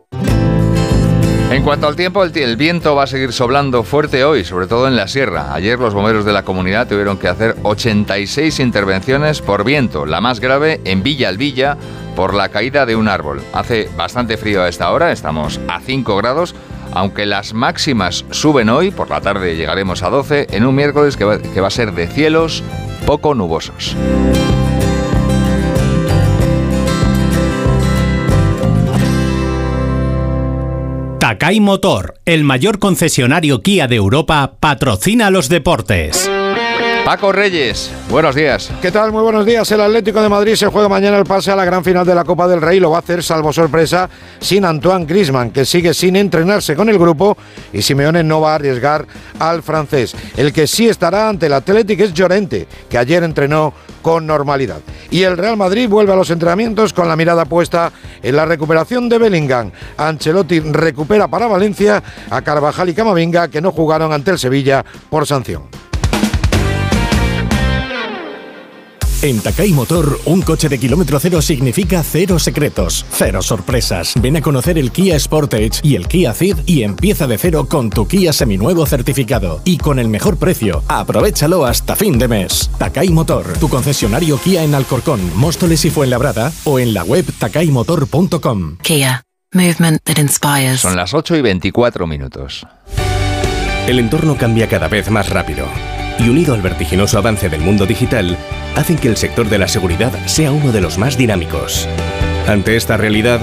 En cuanto al tiempo, el, viento va a seguir soplando fuerte hoy, sobre todo en la sierra. Ayer los bomberos de la comunidad tuvieron que hacer 86 intervenciones por viento, la más grave en Villa Alvilla por la caída de un árbol. Hace bastante frío a esta hora, estamos a 5 grados, aunque las máximas suben hoy, por la tarde llegaremos a 12, en un miércoles que va, que va a ser de cielos poco nubosos. Takai Motor, el mayor concesionario Kia de Europa, patrocina los deportes. Paco Reyes, buenos días. ¿Qué tal? Muy buenos días. El Atlético de Madrid se juega mañana el pase a la gran final de la Copa del Rey. Lo va a hacer, salvo sorpresa, sin Antoine Grisman, que sigue sin entrenarse con el grupo y Simeone no va a arriesgar al francés. El que sí estará ante el Atlético es Llorente, que ayer entrenó con normalidad. Y el Real Madrid vuelve a los entrenamientos con la mirada puesta en la recuperación de Bellingham. Ancelotti recupera para Valencia a Carvajal y Camavinga, que no jugaron ante el Sevilla por sanción. En Takai Motor, un coche de kilómetro cero significa cero secretos, cero sorpresas. Ven a conocer el Kia Sportage y el Kia Ceed y empieza de cero con tu Kia seminuevo certificado. Y con el mejor precio, aprovechalo hasta fin de mes. Takai Motor, tu concesionario Kia en Alcorcón, Móstoles y Fuenlabrada o en la web takaimotor.com. Kia, movement that inspires. Son las 8 y 24 minutos. El entorno cambia cada vez más rápido y unido al vertiginoso avance del mundo digital, hacen que el sector de la seguridad sea uno de los más dinámicos. Ante esta realidad,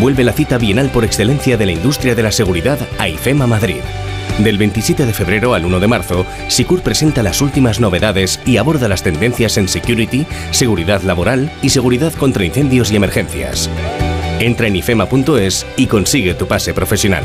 vuelve la cita bienal por excelencia de la industria de la seguridad a IFEMA Madrid. Del 27 de febrero al 1 de marzo, Sicur presenta las últimas novedades y aborda las tendencias en security, seguridad laboral y seguridad contra incendios y emergencias. Entra en ifema.es y consigue tu pase profesional.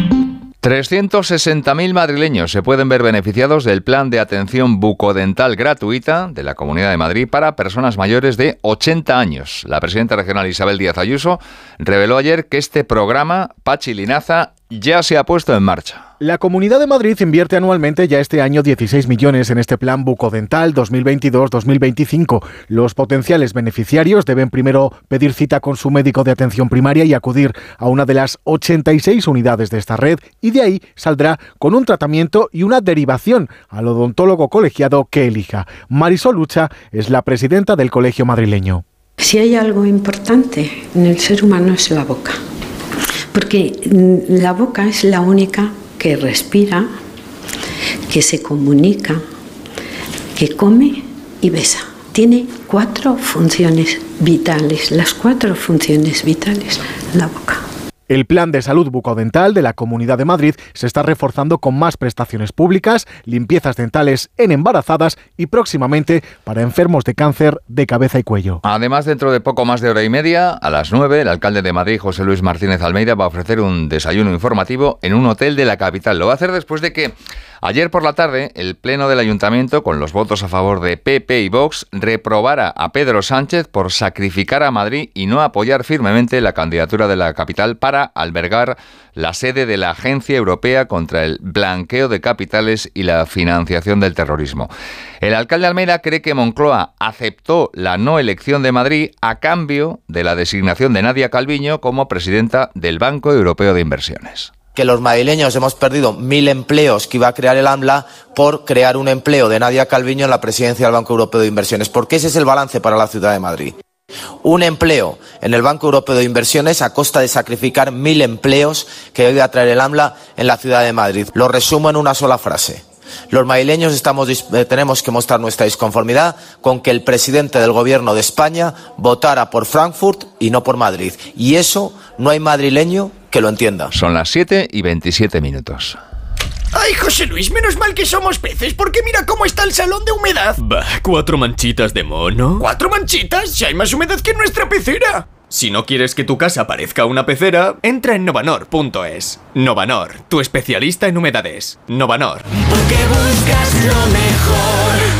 360.000 madrileños se pueden ver beneficiados del plan de atención bucodental gratuita de la Comunidad de Madrid para personas mayores de 80 años. La presidenta regional Isabel Díaz Ayuso reveló ayer que este programa, Pachi Linaza, ya se ha puesto en marcha. La Comunidad de Madrid invierte anualmente ya este año 16 millones en este plan bucodental 2022-2025. Los potenciales beneficiarios deben primero pedir cita con su médico de atención primaria y acudir a una de las 86 unidades de esta red y de ahí saldrá con un tratamiento y una derivación al odontólogo colegiado que elija. Marisol Lucha es la presidenta del Colegio Madrileño. Si hay algo importante en el ser humano es la boca porque la boca es la única que respira, que se comunica, que come y besa. Tiene cuatro funciones vitales, las cuatro funciones vitales, la boca. El plan de salud bucodental de la Comunidad de Madrid se está reforzando con más prestaciones públicas, limpiezas dentales en embarazadas y próximamente para enfermos de cáncer de cabeza y cuello. Además, dentro de poco más de hora y media, a las 9, el alcalde de Madrid, José Luis Martínez Almeida, va a ofrecer un desayuno informativo en un hotel de la capital. Lo va a hacer después de que Ayer por la tarde, el Pleno del Ayuntamiento, con los votos a favor de PP y Vox, reprobara a Pedro Sánchez por sacrificar a Madrid y no apoyar firmemente la candidatura de la capital para albergar la sede de la Agencia Europea contra el Blanqueo de Capitales y la Financiación del Terrorismo. El alcalde Almeida cree que Moncloa aceptó la no elección de Madrid a cambio de la designación de Nadia Calviño como presidenta del Banco Europeo de Inversiones que los madrileños hemos perdido mil empleos que iba a crear el AMLA por crear un empleo de Nadia Calviño en la presidencia del Banco Europeo de Inversiones, porque ese es el balance para la ciudad de Madrid. Un empleo en el Banco Europeo de Inversiones a costa de sacrificar mil empleos que iba a traer el AMLA en la ciudad de Madrid. Lo resumo en una sola frase. Los madrileños eh, tenemos que mostrar nuestra disconformidad con que el presidente del Gobierno de España votara por Frankfurt y no por Madrid. Y eso no hay madrileño que lo entienda. Son las 7 y 27 minutos. Ay, José Luis, menos mal que somos peces, porque mira cómo está el salón de humedad. Bah, cuatro manchitas de mono. ¿Cuatro manchitas? Si hay más humedad que en nuestra pecera. Si no quieres que tu casa parezca una pecera, entra en novanor.es. Novanor, tu especialista en humedades. Novanor. Porque buscas lo mejor.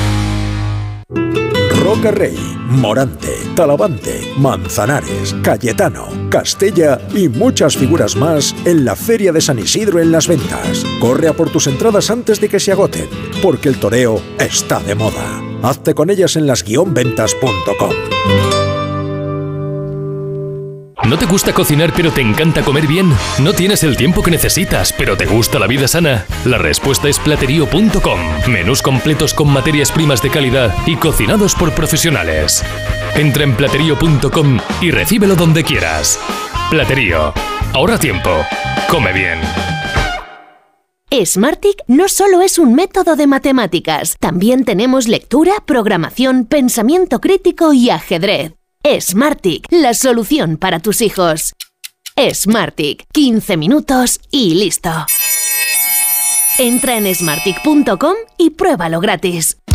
Roca Rey, Morante, Talavante, Manzanares, Cayetano, Castella y muchas figuras más en la Feria de San Isidro en las ventas. Corre a por tus entradas antes de que se agoten, porque el toreo está de moda. Hazte con ellas en las-ventas.com. ¿No te gusta cocinar pero te encanta comer bien? ¿No tienes el tiempo que necesitas pero te gusta la vida sana? La respuesta es platerío.com. Menús completos con materias primas de calidad y cocinados por profesionales. Entra en platerío.com y recíbelo donde quieras. Platerío. Ahorra tiempo. Come bien. Smartick no solo es un método de matemáticas, también tenemos lectura, programación, pensamiento crítico y ajedrez. Smartick, la solución para tus hijos. Smartick, 15 minutos y listo. Entra en smartick.com y pruébalo gratis.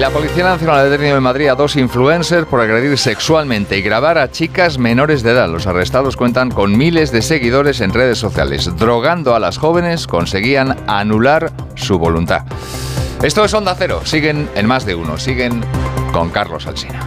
la Policía Nacional ha detenido en Madrid a dos influencers por agredir sexualmente y grabar a chicas menores de edad. Los arrestados cuentan con miles de seguidores en redes sociales. Drogando a las jóvenes conseguían anular su voluntad. Esto es Onda Cero. Siguen en más de uno. Siguen con Carlos Alsina.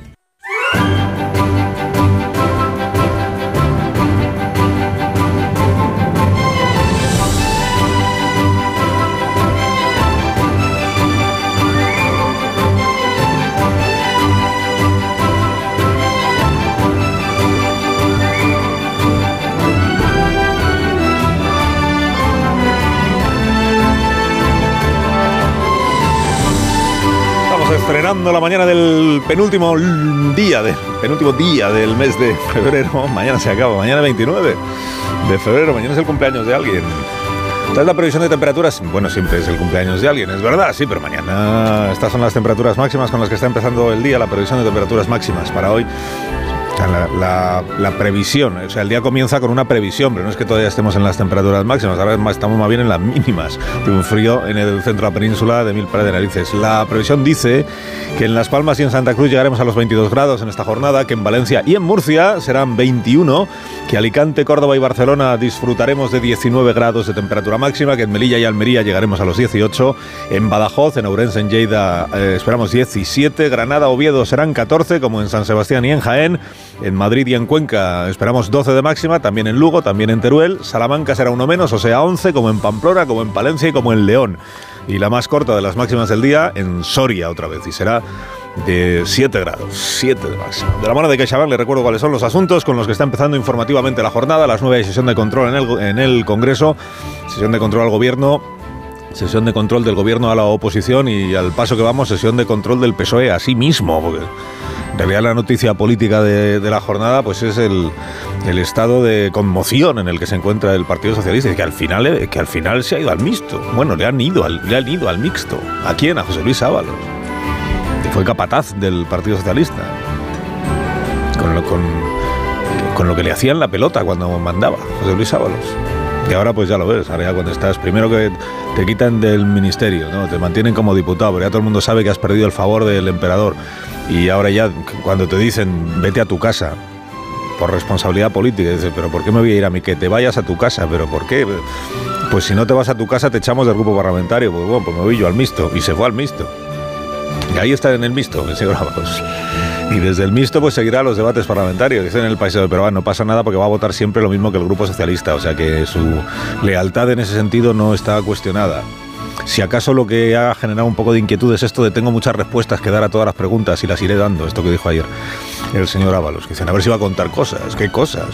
Estrenando la mañana del penúltimo día, de, penúltimo día del mes de febrero. Mañana se acaba, mañana 29 de febrero, mañana es el cumpleaños de alguien. Es la previsión de temperaturas. Bueno, siempre es el cumpleaños de alguien, es verdad, sí, pero mañana estas son las temperaturas máximas con las que está empezando el día, la previsión de temperaturas máximas para hoy. La, la- previsión, o sea, el día comienza con una previsión, pero no es que todavía estemos en las temperaturas máximas, ahora estamos más bien en las mínimas de un frío en el centro de la península de mil pares de narices. La previsión dice que en Las Palmas y en Santa Cruz llegaremos a los 22 grados en esta jornada, que en Valencia y en Murcia serán 21, que Alicante, Córdoba y Barcelona disfrutaremos de 19 grados de temperatura máxima, que en Melilla y Almería llegaremos a los 18, en Badajoz, en Ourense, en Lleida eh, esperamos 17, Granada, Oviedo serán 14, como en San Sebastián y en Jaén, en Madrid y en Cuenca esperamos 12 de máxima, también en Lugo, también en Teruel, Salamanca será uno menos, o sea 11, como en Pamplona, como en Palencia y como en León. Y la más corta de las máximas del día en Soria otra vez, y será de 7 grados, 7 de máxima. De la mano de CaixaBank le recuerdo cuáles son los asuntos con los que está empezando informativamente la jornada. Las 9 hay sesión de control en el, Congreso, sesión de control al Gobierno, sesión de control del Gobierno a la oposición y al paso que vamos, sesión de control del PSOE a sí mismo. En realidad la noticia política de, la jornada pues es el, el estado de conmoción en el que se encuentra el Partido Socialista y que al final, eh, que al final se ha ido al mixto. Bueno, le han ido al, le han ido al mixto. ¿A quién? A José Luis Ábalos que fue capataz del Partido Socialista. Con lo, con, con lo que le hacían la pelota cuando mandaba José Luis Ábalos. Y ahora pues ya lo ves, ahora ya cuando estás, primero que te quitan del ministerio, ¿no? te mantienen como diputado, pero ya todo el mundo sabe que has perdido el favor del emperador. Y ahora ya cuando te dicen vete a tu casa por responsabilidad política, dices, pero ¿por qué me voy a ir a mí? Que te vayas a tu casa, pero ¿por qué? Pues si no te vas a tu casa te echamos del grupo parlamentario, pues bueno, pues me voy yo al mixto. Y se fue al mixto. Y ahí está en el mixto, el señor Ábalos. Y desde el mixto pues seguirá los debates parlamentarios. Dicen en el país de pero no pasa nada porque va a votar siempre lo mismo que el Grupo Socialista. O sea que su lealtad en ese sentido no está cuestionada. Si acaso lo que ha generado un poco de inquietud es esto de tengo muchas respuestas que dar a todas las preguntas y las iré dando, esto que dijo ayer el señor Ábalos, que dicen a ver si va a contar cosas, ¿qué cosas?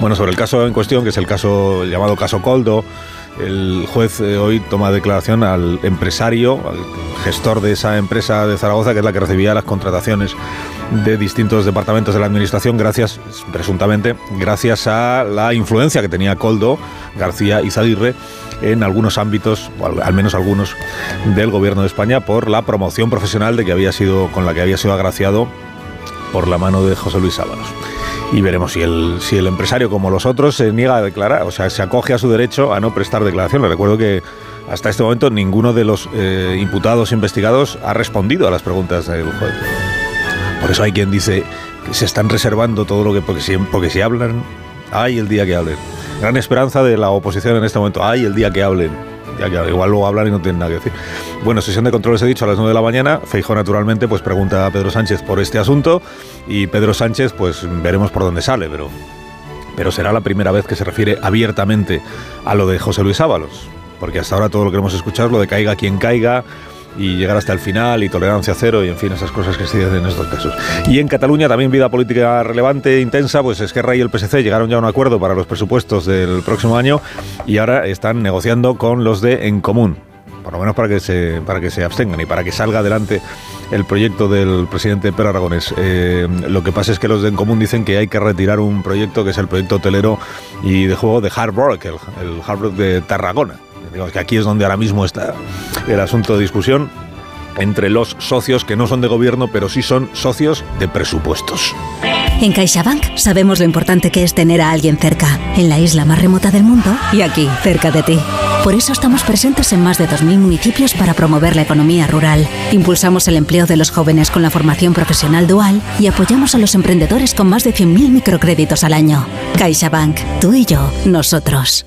Bueno, sobre el caso en cuestión, que es el caso llamado caso Coldo, el juez eh, hoy toma declaración al empresario, al gestor de esa empresa de Zaragoza, que es la que recibía las contrataciones de distintos departamentos de la administración, gracias, presuntamente, gracias a la influencia que tenía Coldo, García y Zadirre en algunos ámbitos, o al menos algunos, del gobierno de España por la promoción profesional de que había sido, con la que había sido agraciado por la mano de José Luis Ábalos. Y veremos si el, si el empresario, como los otros, se niega a declarar, o sea, se acoge a su derecho a no prestar declaración. Le recuerdo que hasta este momento ninguno de los eh, imputados investigados ha respondido a las preguntas del juez. Por eso hay quien dice que se están reservando todo lo que. Porque si, porque si hablan, hay el día que hablen. Gran esperanza de la oposición en este momento. Hay el día que hablen. Igual luego hablan y no tienen nada que decir. Bueno, sesión de controles he dicho a las 9 de la mañana. Feijóo naturalmente pues pregunta a Pedro Sánchez por este asunto y Pedro Sánchez pues veremos por dónde sale, pero pero será la primera vez que se refiere abiertamente a lo de José Luis Ábalos, porque hasta ahora todo lo que hemos escuchado es lo de caiga quien caiga, y llegar hasta el final y tolerancia cero y en fin, esas cosas que se dicen en estos casos. Y en Cataluña también vida política relevante, intensa, pues Esquerra y el PSC llegaron ya a un acuerdo para los presupuestos del próximo año y ahora están negociando con los de En Común, por lo menos para que se, para que se abstengan y para que salga adelante el proyecto del presidente Pedro Aragonés. Eh, lo que pasa es que los de En Común dicen que hay que retirar un proyecto que es el proyecto hotelero y de juego de Hard Rock, el, el Hard Rock de Tarragona Que aquí es donde ahora mismo está el asunto de discusión entre los socios que no son de gobierno, pero sí son socios de presupuestos. En CaixaBank sabemos lo importante que es tener a alguien cerca, en la isla más remota del mundo y aquí, cerca de ti. Por eso estamos presentes en más de 2.000 municipios para promover la economía rural. Impulsamos el empleo de los jóvenes con la formación profesional dual y apoyamos a los emprendedores con más de 100.000 microcréditos al año. CaixaBank, tú y yo, nosotros.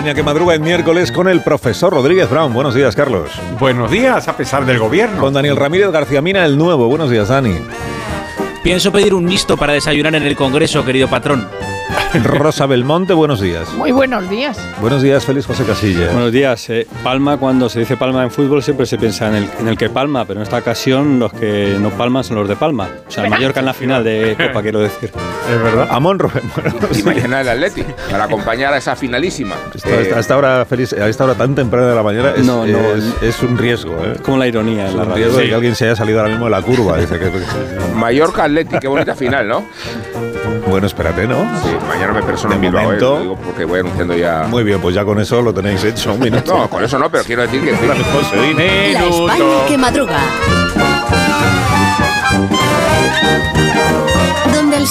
España que madruga el miércoles con el profesor Rodríguez Brown. Buenos días, Carlos. Buenos días, a pesar del gobierno. Con Daniel Ramírez García Mina, el nuevo. Buenos días, Dani. Pienso pedir un mixto para desayunar en el Congreso, querido patrón. Rosa Belmonte, buenos días. Muy buenos días. Buenos días, Félix José Casilla. Buenos días. Eh, palma, cuando se dice palma en fútbol, siempre se piensa en el, en el que palma, pero en esta ocasión los que no palman son los de Palma. O sea, el Mallorca en la final de Copa, quiero decir. Es verdad. Amón Rubén. Y mañana el Atleti, para acompañar a esa finalísima. Esta, esta hora, Félix, a esta hora tan temprana de la mañana es, No, no, es, es un riesgo. ¿eh? Como la ironía Es en la un radio. riesgo de Sí. que alguien se haya salido ahora mismo de la curva. Dice que, Mallorca Atleti, qué bonita final, ¿no? Bueno, espérate, ¿no? Sí, mañana me persono en Bilbao, ¿eh? momento- digo porque voy anunciando ya. Muy bien, pues ya con eso lo tenéis hecho. Un minuto. No, con eso no, pero quiero decir que. José, La España que madruga. Donde el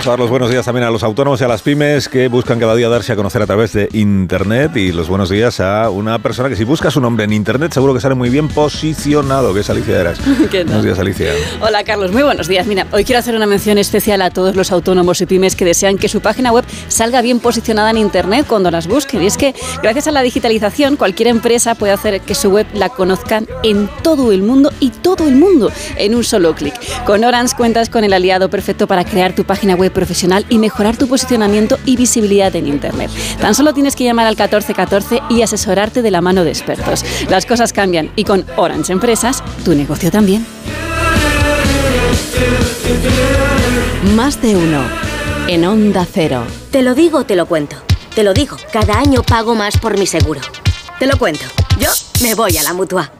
Vamos a dar los buenos días también a los autónomos y a las pymes que buscan cada día darse a conocer a través de Internet y los buenos días a una persona que si busca su nombre en Internet seguro que sale muy bien posicionado, que es Alicia Eras. ¿Qué tal? Buenos días, Alicia. Hola Carlos, muy buenos días. Mira, hoy quiero hacer una mención especial a todos los autónomos y pymes que desean que su página web salga bien posicionada en Internet cuando las busquen. Y es que gracias a la digitalización cualquier empresa puede hacer que su web la conozcan en todo el mundo y todo el mundo en un solo clic. Con Orange cuentas con el aliado perfecto para crear tu página web profesional y mejorar tu posicionamiento y visibilidad en Internet. Tan solo tienes que llamar al 1414 y asesorarte de la mano de expertos. Las cosas cambian y con Orange Empresas, tu negocio también. Más de uno. En Onda Cero. Te lo digo, te lo cuento. Te lo digo, cada año pago más por mi seguro. Te lo cuento. Yo me voy a la mutua.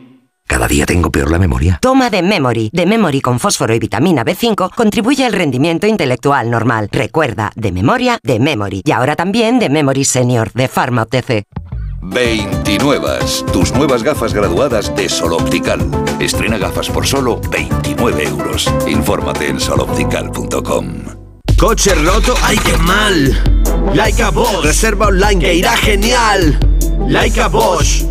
Cada día tengo peor la memoria. Toma de Memory. De Memory con fósforo y vitamina B5 contribuye al rendimiento intelectual normal. Recuerda, de memoria, de Memory. Y ahora también de Memory Senior, de Pharma OTC. 29. Tus nuevas gafas graduadas de Sol Optical. Estrena gafas por solo 29 euros. Infórmate en soloptical.com. Coche roto, ¡ay qué mal! Laika Bosch, reserva online que irá genial. Laika Bosch.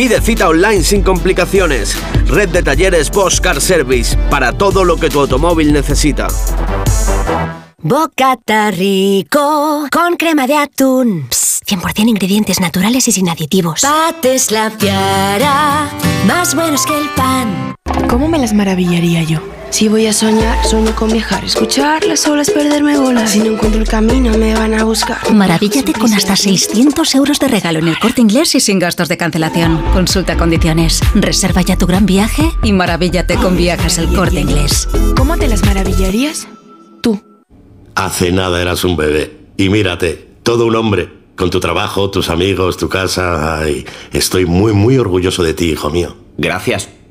Pide cita online sin complicaciones. Red de talleres Bosch Car Service para todo lo que tu automóvil necesita. Bocata rico con crema de atún. Psst, 100% ingredientes naturales y sin aditivos. Pates la fiara, más buenos que el pan. ¿Cómo me las maravillaría yo? Si voy a soñar, sueño con viajar, escuchar las olas, perderme bolas. Si no encuentro el camino, me van a buscar. Maravíllate con hasta 600 euros de regalo en el corte inglés y sin gastos de cancelación. Consulta condiciones. Reserva ya tu gran viaje y maravíllate con viajes el corte inglés. ¿Cómo te las maravillarías? Hace nada eras un bebé. Y mírate, todo un hombre. Con tu trabajo, tus amigos, tu casa. Ay, estoy muy, muy orgulloso de ti, hijo mío. Gracias.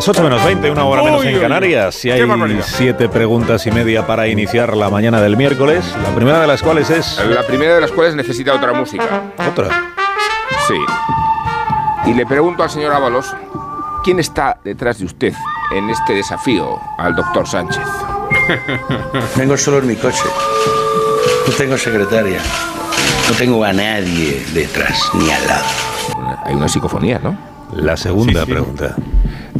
Las 8 menos 20, una hora menos en Canarias. Y qué hay siete preguntas y media para iniciar la mañana del miércoles. La primera de las cuales es. La primera de las cuales necesita otra música. ¿Otra? Sí. Y le pregunto al señor Ábalos, ¿quién está detrás de usted en este desafío al doctor Sánchez? Vengo solo en mi coche. No tengo secretaria. No tengo a nadie detrás ni al lado. Hay una psicofonía, ¿no? La segunda pregunta.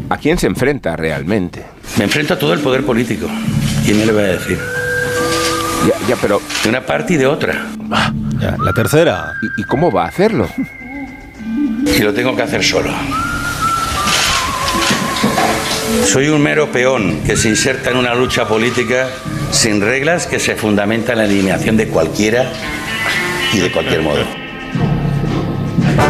¿A quién se enfrenta realmente? Me enfrento a todo el poder político. ¿Quién me lo va a decir? Ya, ya, pero... De una parte y de otra. Ya, la tercera. ¿Y, y cómo va a hacerlo? Y lo tengo que hacer solo. Soy un mero peón que se inserta en una lucha política sin reglas que se fundamenta en la eliminación de cualquiera y de cualquier modo.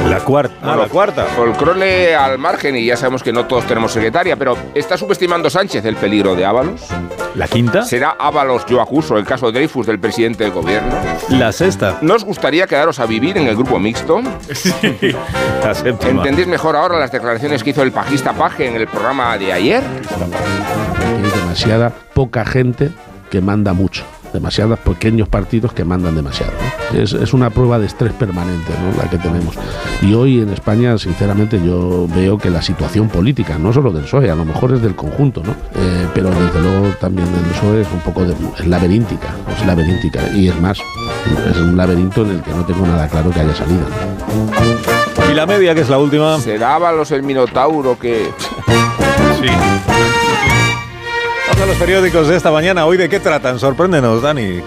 La cuarta. Ah, la cuarta. Folcrole al margen y ya sabemos que no todos tenemos secretaria, pero ¿está subestimando Sánchez el peligro de Ábalos? ¿La quinta? ¿Será Ábalos yo acuso el caso Dreyfus del presidente del gobierno? La sexta. ¿No os gustaría quedaros a vivir en el grupo mixto? Sí. La séptima. ¿Entendéis mejor ahora las declaraciones que hizo el pajista Paje en el programa de ayer? Hay demasiada poca gente que manda mucho. Demasiados pequeños partidos que mandan demasiado. ¿no? Es, es una prueba de estrés permanente ¿no? la que tenemos. Y hoy en España, sinceramente, yo veo que la situación política, no solo del PSOE, a lo mejor es del conjunto, ¿no? Eh, pero desde luego también del PSOE es un poco de, es laberíntica, es laberíntica. Y es más, es un laberinto en el que no tengo nada claro que haya salida. Y la media, que es la última. ¿Será Ábalos el Minotauro que...? Sí. A los periódicos de esta mañana. ¿Hoy de qué tratan? Sorpréndenos, Dani.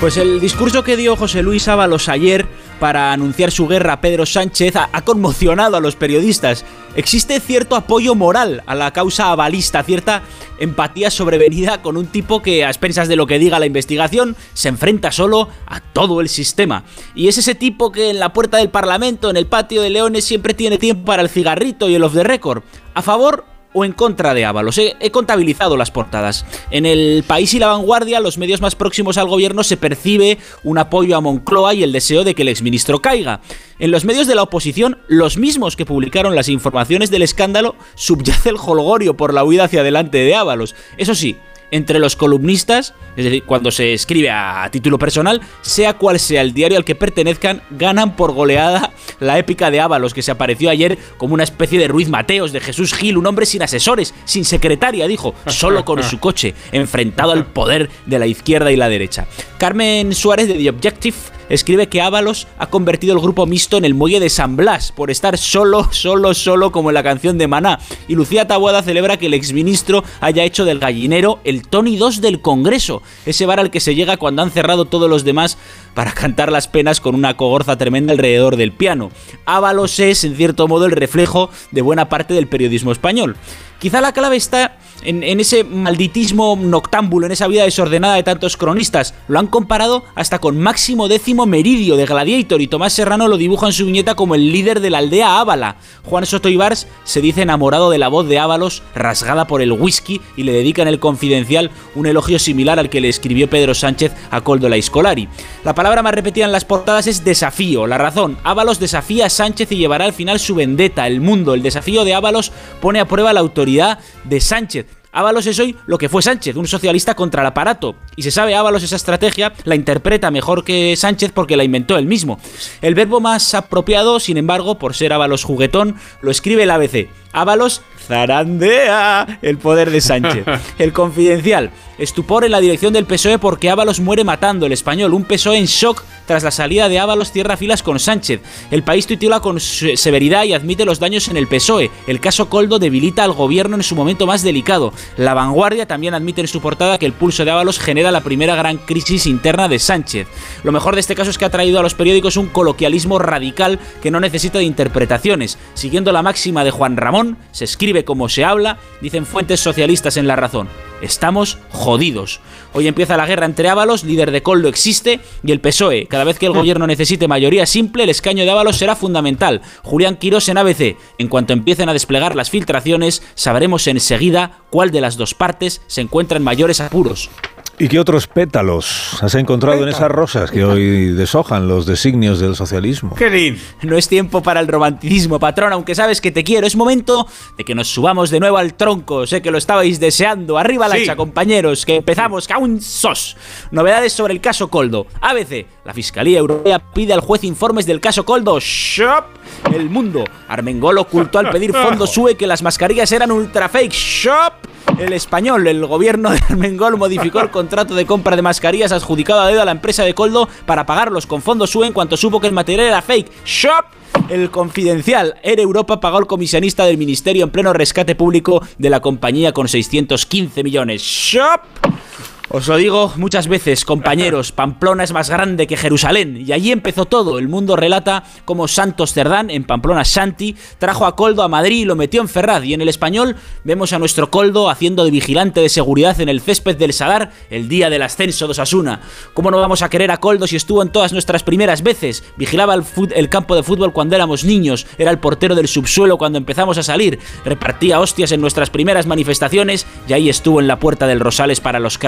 Pues el discurso que dio José Luis Ábalos ayer para anunciar su guerra a Pedro Sánchez ha, conmocionado a los periodistas. Existe cierto apoyo moral a la causa avalista, cierta empatía sobrevenida con un tipo que, a expensas de lo que diga la investigación, se enfrenta solo a todo el sistema. Y es ese tipo que en la puerta del Parlamento, en el patio de Leones, siempre tiene tiempo para el cigarrito y el off the record. A favor o en contra de Ábalos. He, contabilizado las portadas. En el País y la Vanguardia, los medios más próximos al gobierno, se percibe un apoyo a Moncloa y el deseo de que el exministro caiga. En los medios de la oposición, los mismos que publicaron las informaciones del escándalo, subyace el holgorio por la huida hacia adelante de Ábalos. Eso sí, entre los columnistas, es decir, cuando se escribe a título personal, sea cual sea el diario al que pertenezcan, ganan por goleada la épica de Ábalos, que se apareció ayer como una especie de Ruiz Mateos, de Jesús Gil, un hombre sin asesores, sin secretaria, dijo, solo con su coche, enfrentado al poder de la izquierda y la derecha. Carmen Suárez de The Objective escribe que Ábalos ha convertido el grupo mixto en el muelle de San Blas por estar solo, solo, solo como en la canción de Maná. Y Lucía Tabuada celebra que el exministro haya hecho del gallinero el Tony 2 del Congreso, ese bar al que se llega cuando han cerrado todos los demás para cantar las penas con una cogorza tremenda alrededor del piano. Ábalos es, en cierto modo, el reflejo de buena parte del periodismo español. Quizá la clave está en, ese malditismo noctámbulo, en esa vida desordenada de tantos cronistas. Lo han comparado hasta con Máximo Décimo Meridio de Gladiator y Tomás Serrano lo dibuja en su viñeta como el líder de la aldea Ábala. Juan Soto Ibars se dice enamorado de la voz de Ábalos rasgada por el whisky y le dedica en el confidencial un elogio similar al que le escribió Pedro Sánchez a Coldo la Iscolari. La palabra más repetida en las portadas es desafío. La razón, Ábalos desafía a Sánchez y llevará al final su vendetta, el mundo. El desafío de Ábalos pone a prueba la autoridad de Sánchez. Ábalos es hoy lo que fue Sánchez, un socialista contra el aparato. Y se sabe, Ábalos esa estrategia la interpreta mejor que Sánchez porque la inventó él mismo. El verbo más apropiado, sin embargo, por ser Ábalos juguetón, lo escribe el ABC. Ábalos zarandea el poder de Sánchez. El confidencial. Estupor en la dirección del PSOE porque Ábalos muere matando el español. Un PSOE en shock tras la salida de Ábalos cierra filas con Sánchez. El país titula con severidad y admite los daños en el PSOE. El caso Coldo debilita al gobierno en su momento más delicado. La vanguardia también admite en su portada que el pulso de Ábalos genera la primera gran crisis interna de Sánchez. Lo mejor de este caso es que ha traído a los periódicos un coloquialismo radical que no necesita de interpretaciones. Siguiendo la máxima de Juan Ramón, se escribe como se habla, dicen fuentes socialistas en La Razón. Estamos jodidos. Hoy empieza la guerra entre Ábalos, líder de Coldo existe, y el PSOE. Cada vez que el gobierno necesite mayoría simple, el escaño de Ábalos será fundamental. Julián Quirós en ABC. En cuanto empiecen a desplegar las filtraciones, sabremos enseguida cuál de las dos partes se encuentra en mayores apuros. ¿Y qué otros pétalos has encontrado en esas rosas que hoy deshojan los designios del socialismo? ¡Qué No es tiempo para el romanticismo, patrón, aunque sabes que te quiero. Es momento de que nos subamos de nuevo al tronco. Sé que lo estabais deseando. Arriba la sí. hacha, compañeros, que empezamos. ¡Caun sos! Novedades sobre el caso Coldo. ABC, la Fiscalía Europea pide al juez informes del caso Coldo. ¡Shop! El mundo. Armengol ocultó al pedir fondos SUE que las mascarillas eran ultra fake. ¡Shop! El español, el gobierno de Armengol modificó el contrato de compra de mascarillas adjudicado a dedo a la empresa de Coldo para pagarlos con fondos SUE en cuanto supo que el material era fake. ¡Shop! El confidencial Air Europa pagó al comisionista del ministerio en pleno rescate público de la compañía con 615 millones. ¡Shop! Os lo digo muchas veces, compañeros, Pamplona es más grande que Jerusalén y allí empezó todo. El mundo relata cómo Santos Cerdán, en Pamplona Santi, trajo a Coldo a Madrid y lo metió en Ferraz. Y en el español vemos a nuestro Coldo haciendo de vigilante de seguridad en el césped del Sadar el día del ascenso de Osasuna. ¿Cómo no vamos a querer a Coldo si estuvo en todas nuestras primeras veces? Vigilaba el, el campo de fútbol cuando éramos niños, era el portero del subsuelo cuando empezamos a salir, repartía hostias en nuestras primeras manifestaciones y ahí estuvo en la puerta del Rosales para los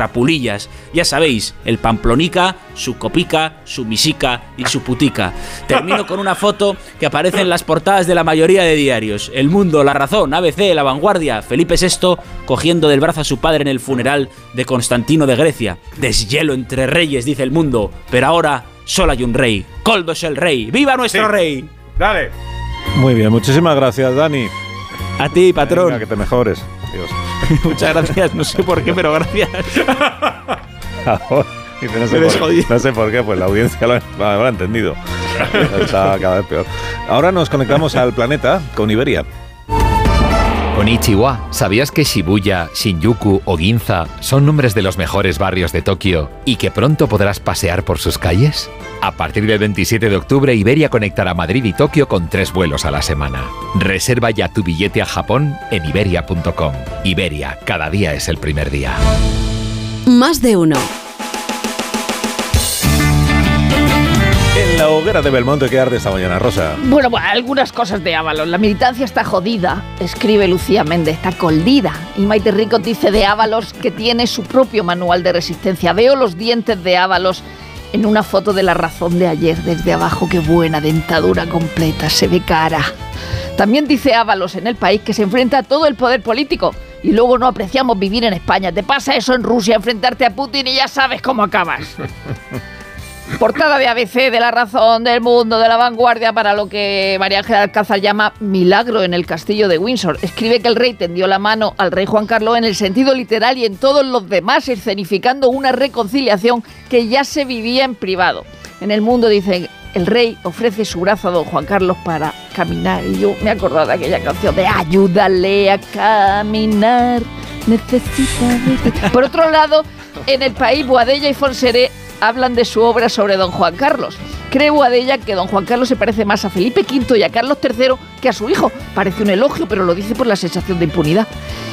Ya sabéis, el Pamplonica, su copica, su misica y su putica. Termino con una foto que aparece en las portadas de la mayoría de diarios. El Mundo, La Razón, ABC, La Vanguardia, Felipe VI cogiendo del brazo a su padre en el funeral de Constantino de Grecia. Deshielo entre reyes, dice el Mundo, pero ahora solo hay un rey. Coldo es el rey. ¡Viva nuestro Sí. rey! Dale. Muy bien, muchísimas gracias, Dani. A ti, patrón. Venga, que te mejores. Dios. Muchas gracias, no sé por qué, pero gracias. Dice, no, sé Eres por, no sé por qué, pues la audiencia lo, lo habrá entendido. Está cada vez peor. Ahora nos conectamos al planeta con Iberia. Konnichiwa, ¿sabías que Shibuya, Shinjuku o Ginza son nombres de los mejores barrios de Tokio y que pronto podrás pasear por sus calles? A partir del 27 de octubre, Iberia conectará Madrid y Tokio con tres vuelos a la semana. Reserva ya tu billete a Japón en iberia.com. Iberia, cada día es el primer día. Más de uno. Hoguera de Belmonte que arde esta mañana, Rosa. Bueno, pues algunas cosas de Ábalos. La militancia está jodida, escribe Lucía Méndez, está coldida. Y Maite Rico dice de Ábalos que tiene su propio manual de resistencia. Veo los dientes de Ábalos en una foto de la razón de ayer, desde abajo. Qué buena dentadura completa, se ve cara. También dice Ábalos en el país que se enfrenta a todo el poder político. Y luego no apreciamos vivir en España. Te pasa eso en Rusia, enfrentarte a Putin y ya sabes cómo acabas. Portada de ABC, de La Razón, del Mundo, de La Vanguardia, para lo que María Ángela Alcázar llama milagro en el castillo de Windsor. Escribe que el rey tendió la mano al rey Juan Carlos en el sentido literal y en todos los demás, escenificando una reconciliación que ya se vivía en privado. En el mundo dicen, el rey ofrece su brazo a don Juan Carlos para caminar. Y yo me he acordado de aquella canción de Ayúdale a caminar, necesita de ti". Por otro lado, en el país, Boadella y Fonseré hablan de su obra sobre don Juan Carlos. Cree Boadella que don Juan Carlos se parece más a Felipe V y a Carlos III que a su hijo. Parece un elogio, pero lo dice por la sensación de impunidad.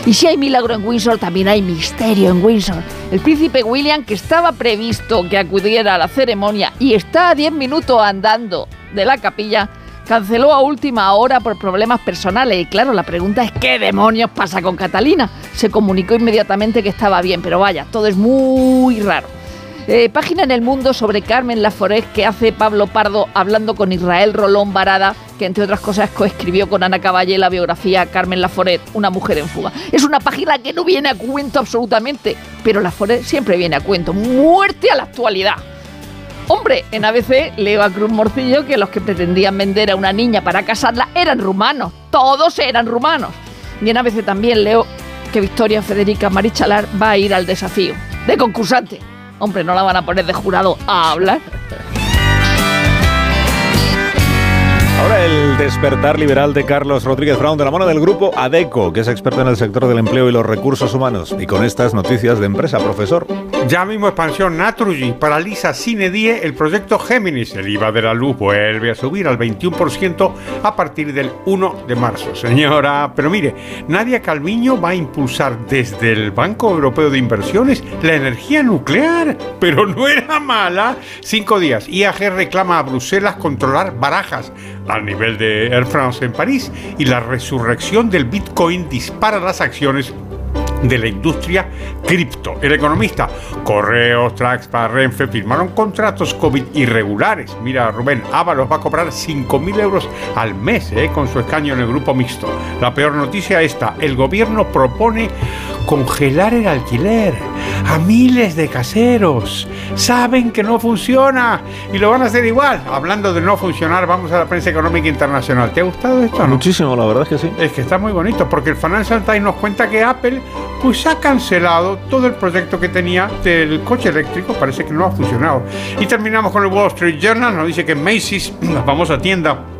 Y si hay milagro en Windsor, también hay misterio en Windsor. El príncipe William, que estaba previsto que acudiera a la ceremonia y está a 10 minutos andando de la capilla, canceló a última hora por problemas personales. Y claro, la pregunta es ¿qué demonios pasa con Catalina? Se comunicó inmediatamente que estaba bien, pero vaya, todo es muy raro. Eh, página en el mundo sobre Carmen Laforet que hace Pablo Pardo hablando con Israel Rolón Barada, que entre otras cosas coescribió con Ana Caballé la biografía Carmen Laforet, una mujer en fuga. Es una página que no viene a cuento absolutamente, pero Laforet siempre viene a cuento. Muerte a la actualidad. Hombre, en ABC leo a Cruz Morcillo que los que pretendían vender a una niña para casarla eran rumanos. Todos eran rumanos. Y en ABC también leo que Victoria Federica Marichalar va a ir al desafío de concursante. Hombre, no la van a poner de jurado a hablar. Ahora el despertar liberal de Carlos Rodríguez Brown de la mano del grupo ADECO, que es experto en el sector del empleo y los recursos humanos. Y con estas noticias de empresa, profesor. Ya mismo expansión Naturgy paraliza sine die el proyecto Géminis. El IVA de la luz vuelve a subir al 21% a partir del 1 de marzo. Señora, pero mire, Nadia Calviño va a impulsar desde el Banco Europeo de Inversiones la energía nuclear. Pero no era mala. Cinco días. IAG reclama a Bruselas controlar barajas al nivel de Air France en París y la resurrección del Bitcoin dispara las acciones de la industria cripto. El economista, Correos, Traxpa, Renfe firmaron contratos COVID irregulares. Mira, Rubén Ábalos va a cobrar 5.000 euros al mes eh, con su escaño en el grupo mixto. La peor noticia esta, el gobierno propone congelar el alquiler a miles de caseros. Saben que no funciona y lo van a hacer igual. Hablando de no funcionar, vamos a la prensa económica internacional. ¿Te ha gustado esto? no? Muchísimo, la verdad es que sí. Es que está muy bonito porque el Financial Times nos cuenta que Apple pues ha cancelado todo el proyecto que tenía del coche eléctrico, parece que no ha funcionado. Y terminamos con el Wall Street Journal, nos dice que Macy's, la famosa tienda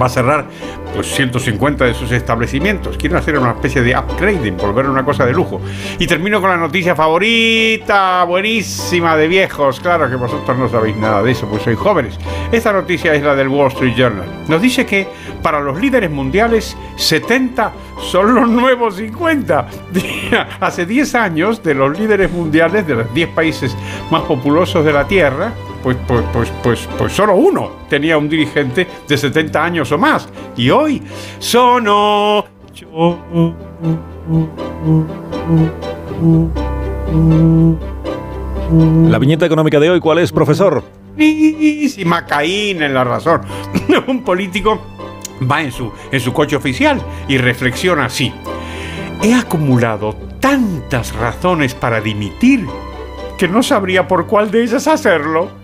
va a cerrar pues 150 de sus establecimientos. Quieren hacer una especie de upgrading, volver una cosa de lujo. Y termino con la noticia favorita, buenísima de viejos. Claro que vosotros no sabéis nada de eso, pues sois jóvenes. Esta noticia es la del Wall Street Journal. Nos dice que para los líderes mundiales, 70 son los nuevos 50. Hace 10 años, de los líderes mundiales de los 10 países más populosos de la Tierra, pues, pues, pues, pues, pues solo uno tenía un dirigente de 70 años o más. Y hoy son ocho. La viñeta económica de hoy, ¿cuál es, profesor? Y Macaín en la razón. un político va en su, en su coche oficial y reflexiona así. He acumulado tantas razones para dimitir que no sabría por cuál de ellas hacerlo.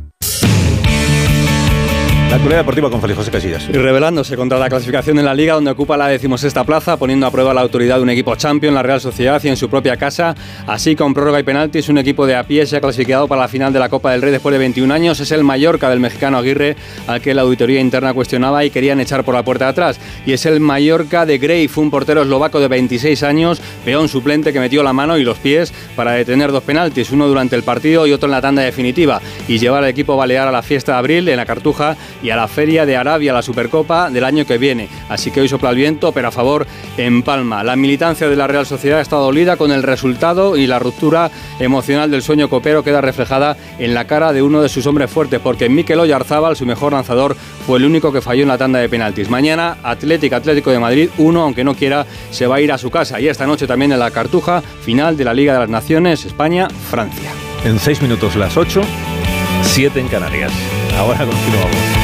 La actualidad deportiva con Feliz José Casillas. Y rebelándose contra la clasificación en la Liga, donde ocupa la decimosexta plaza, poniendo a prueba la autoridad de un equipo champion, la Real Sociedad, y en su propia casa. Así, con prórroga y penaltis, un equipo de a pie se ha clasificado para la final de la Copa del Rey después de 21 años. Es el Mallorca del mexicano Aguirre, al que la auditoría interna cuestionaba y querían echar por la puerta de atrás. Y es el Mallorca de Grey, fue un portero eslovaco de 26 años, peón suplente que metió la mano y los pies para detener dos penaltis, uno durante el partido y otro en la tanda definitiva, y llevar al equipo balear a la fiesta de abril en la Cartuja y a la Feria de Arabia, la Supercopa del año que viene. Así que hoy sopla el viento, pero a favor en Palma. La militancia de la Real Sociedad está dolida con el resultado y la ruptura emocional del sueño copero queda reflejada en la cara de uno de sus hombres fuertes, porque Mikel Oyarzábal, su mejor lanzador, fue el único que falló en la tanda de penaltis. Mañana, Atlético Atlético de Madrid, uno, aunque no quiera, se va a ir a su casa. Y esta noche también en la Cartuja, final de la Liga de las Naciones, España-Francia. En seis minutos las ocho, siete en Canarias. Ahora continuamos.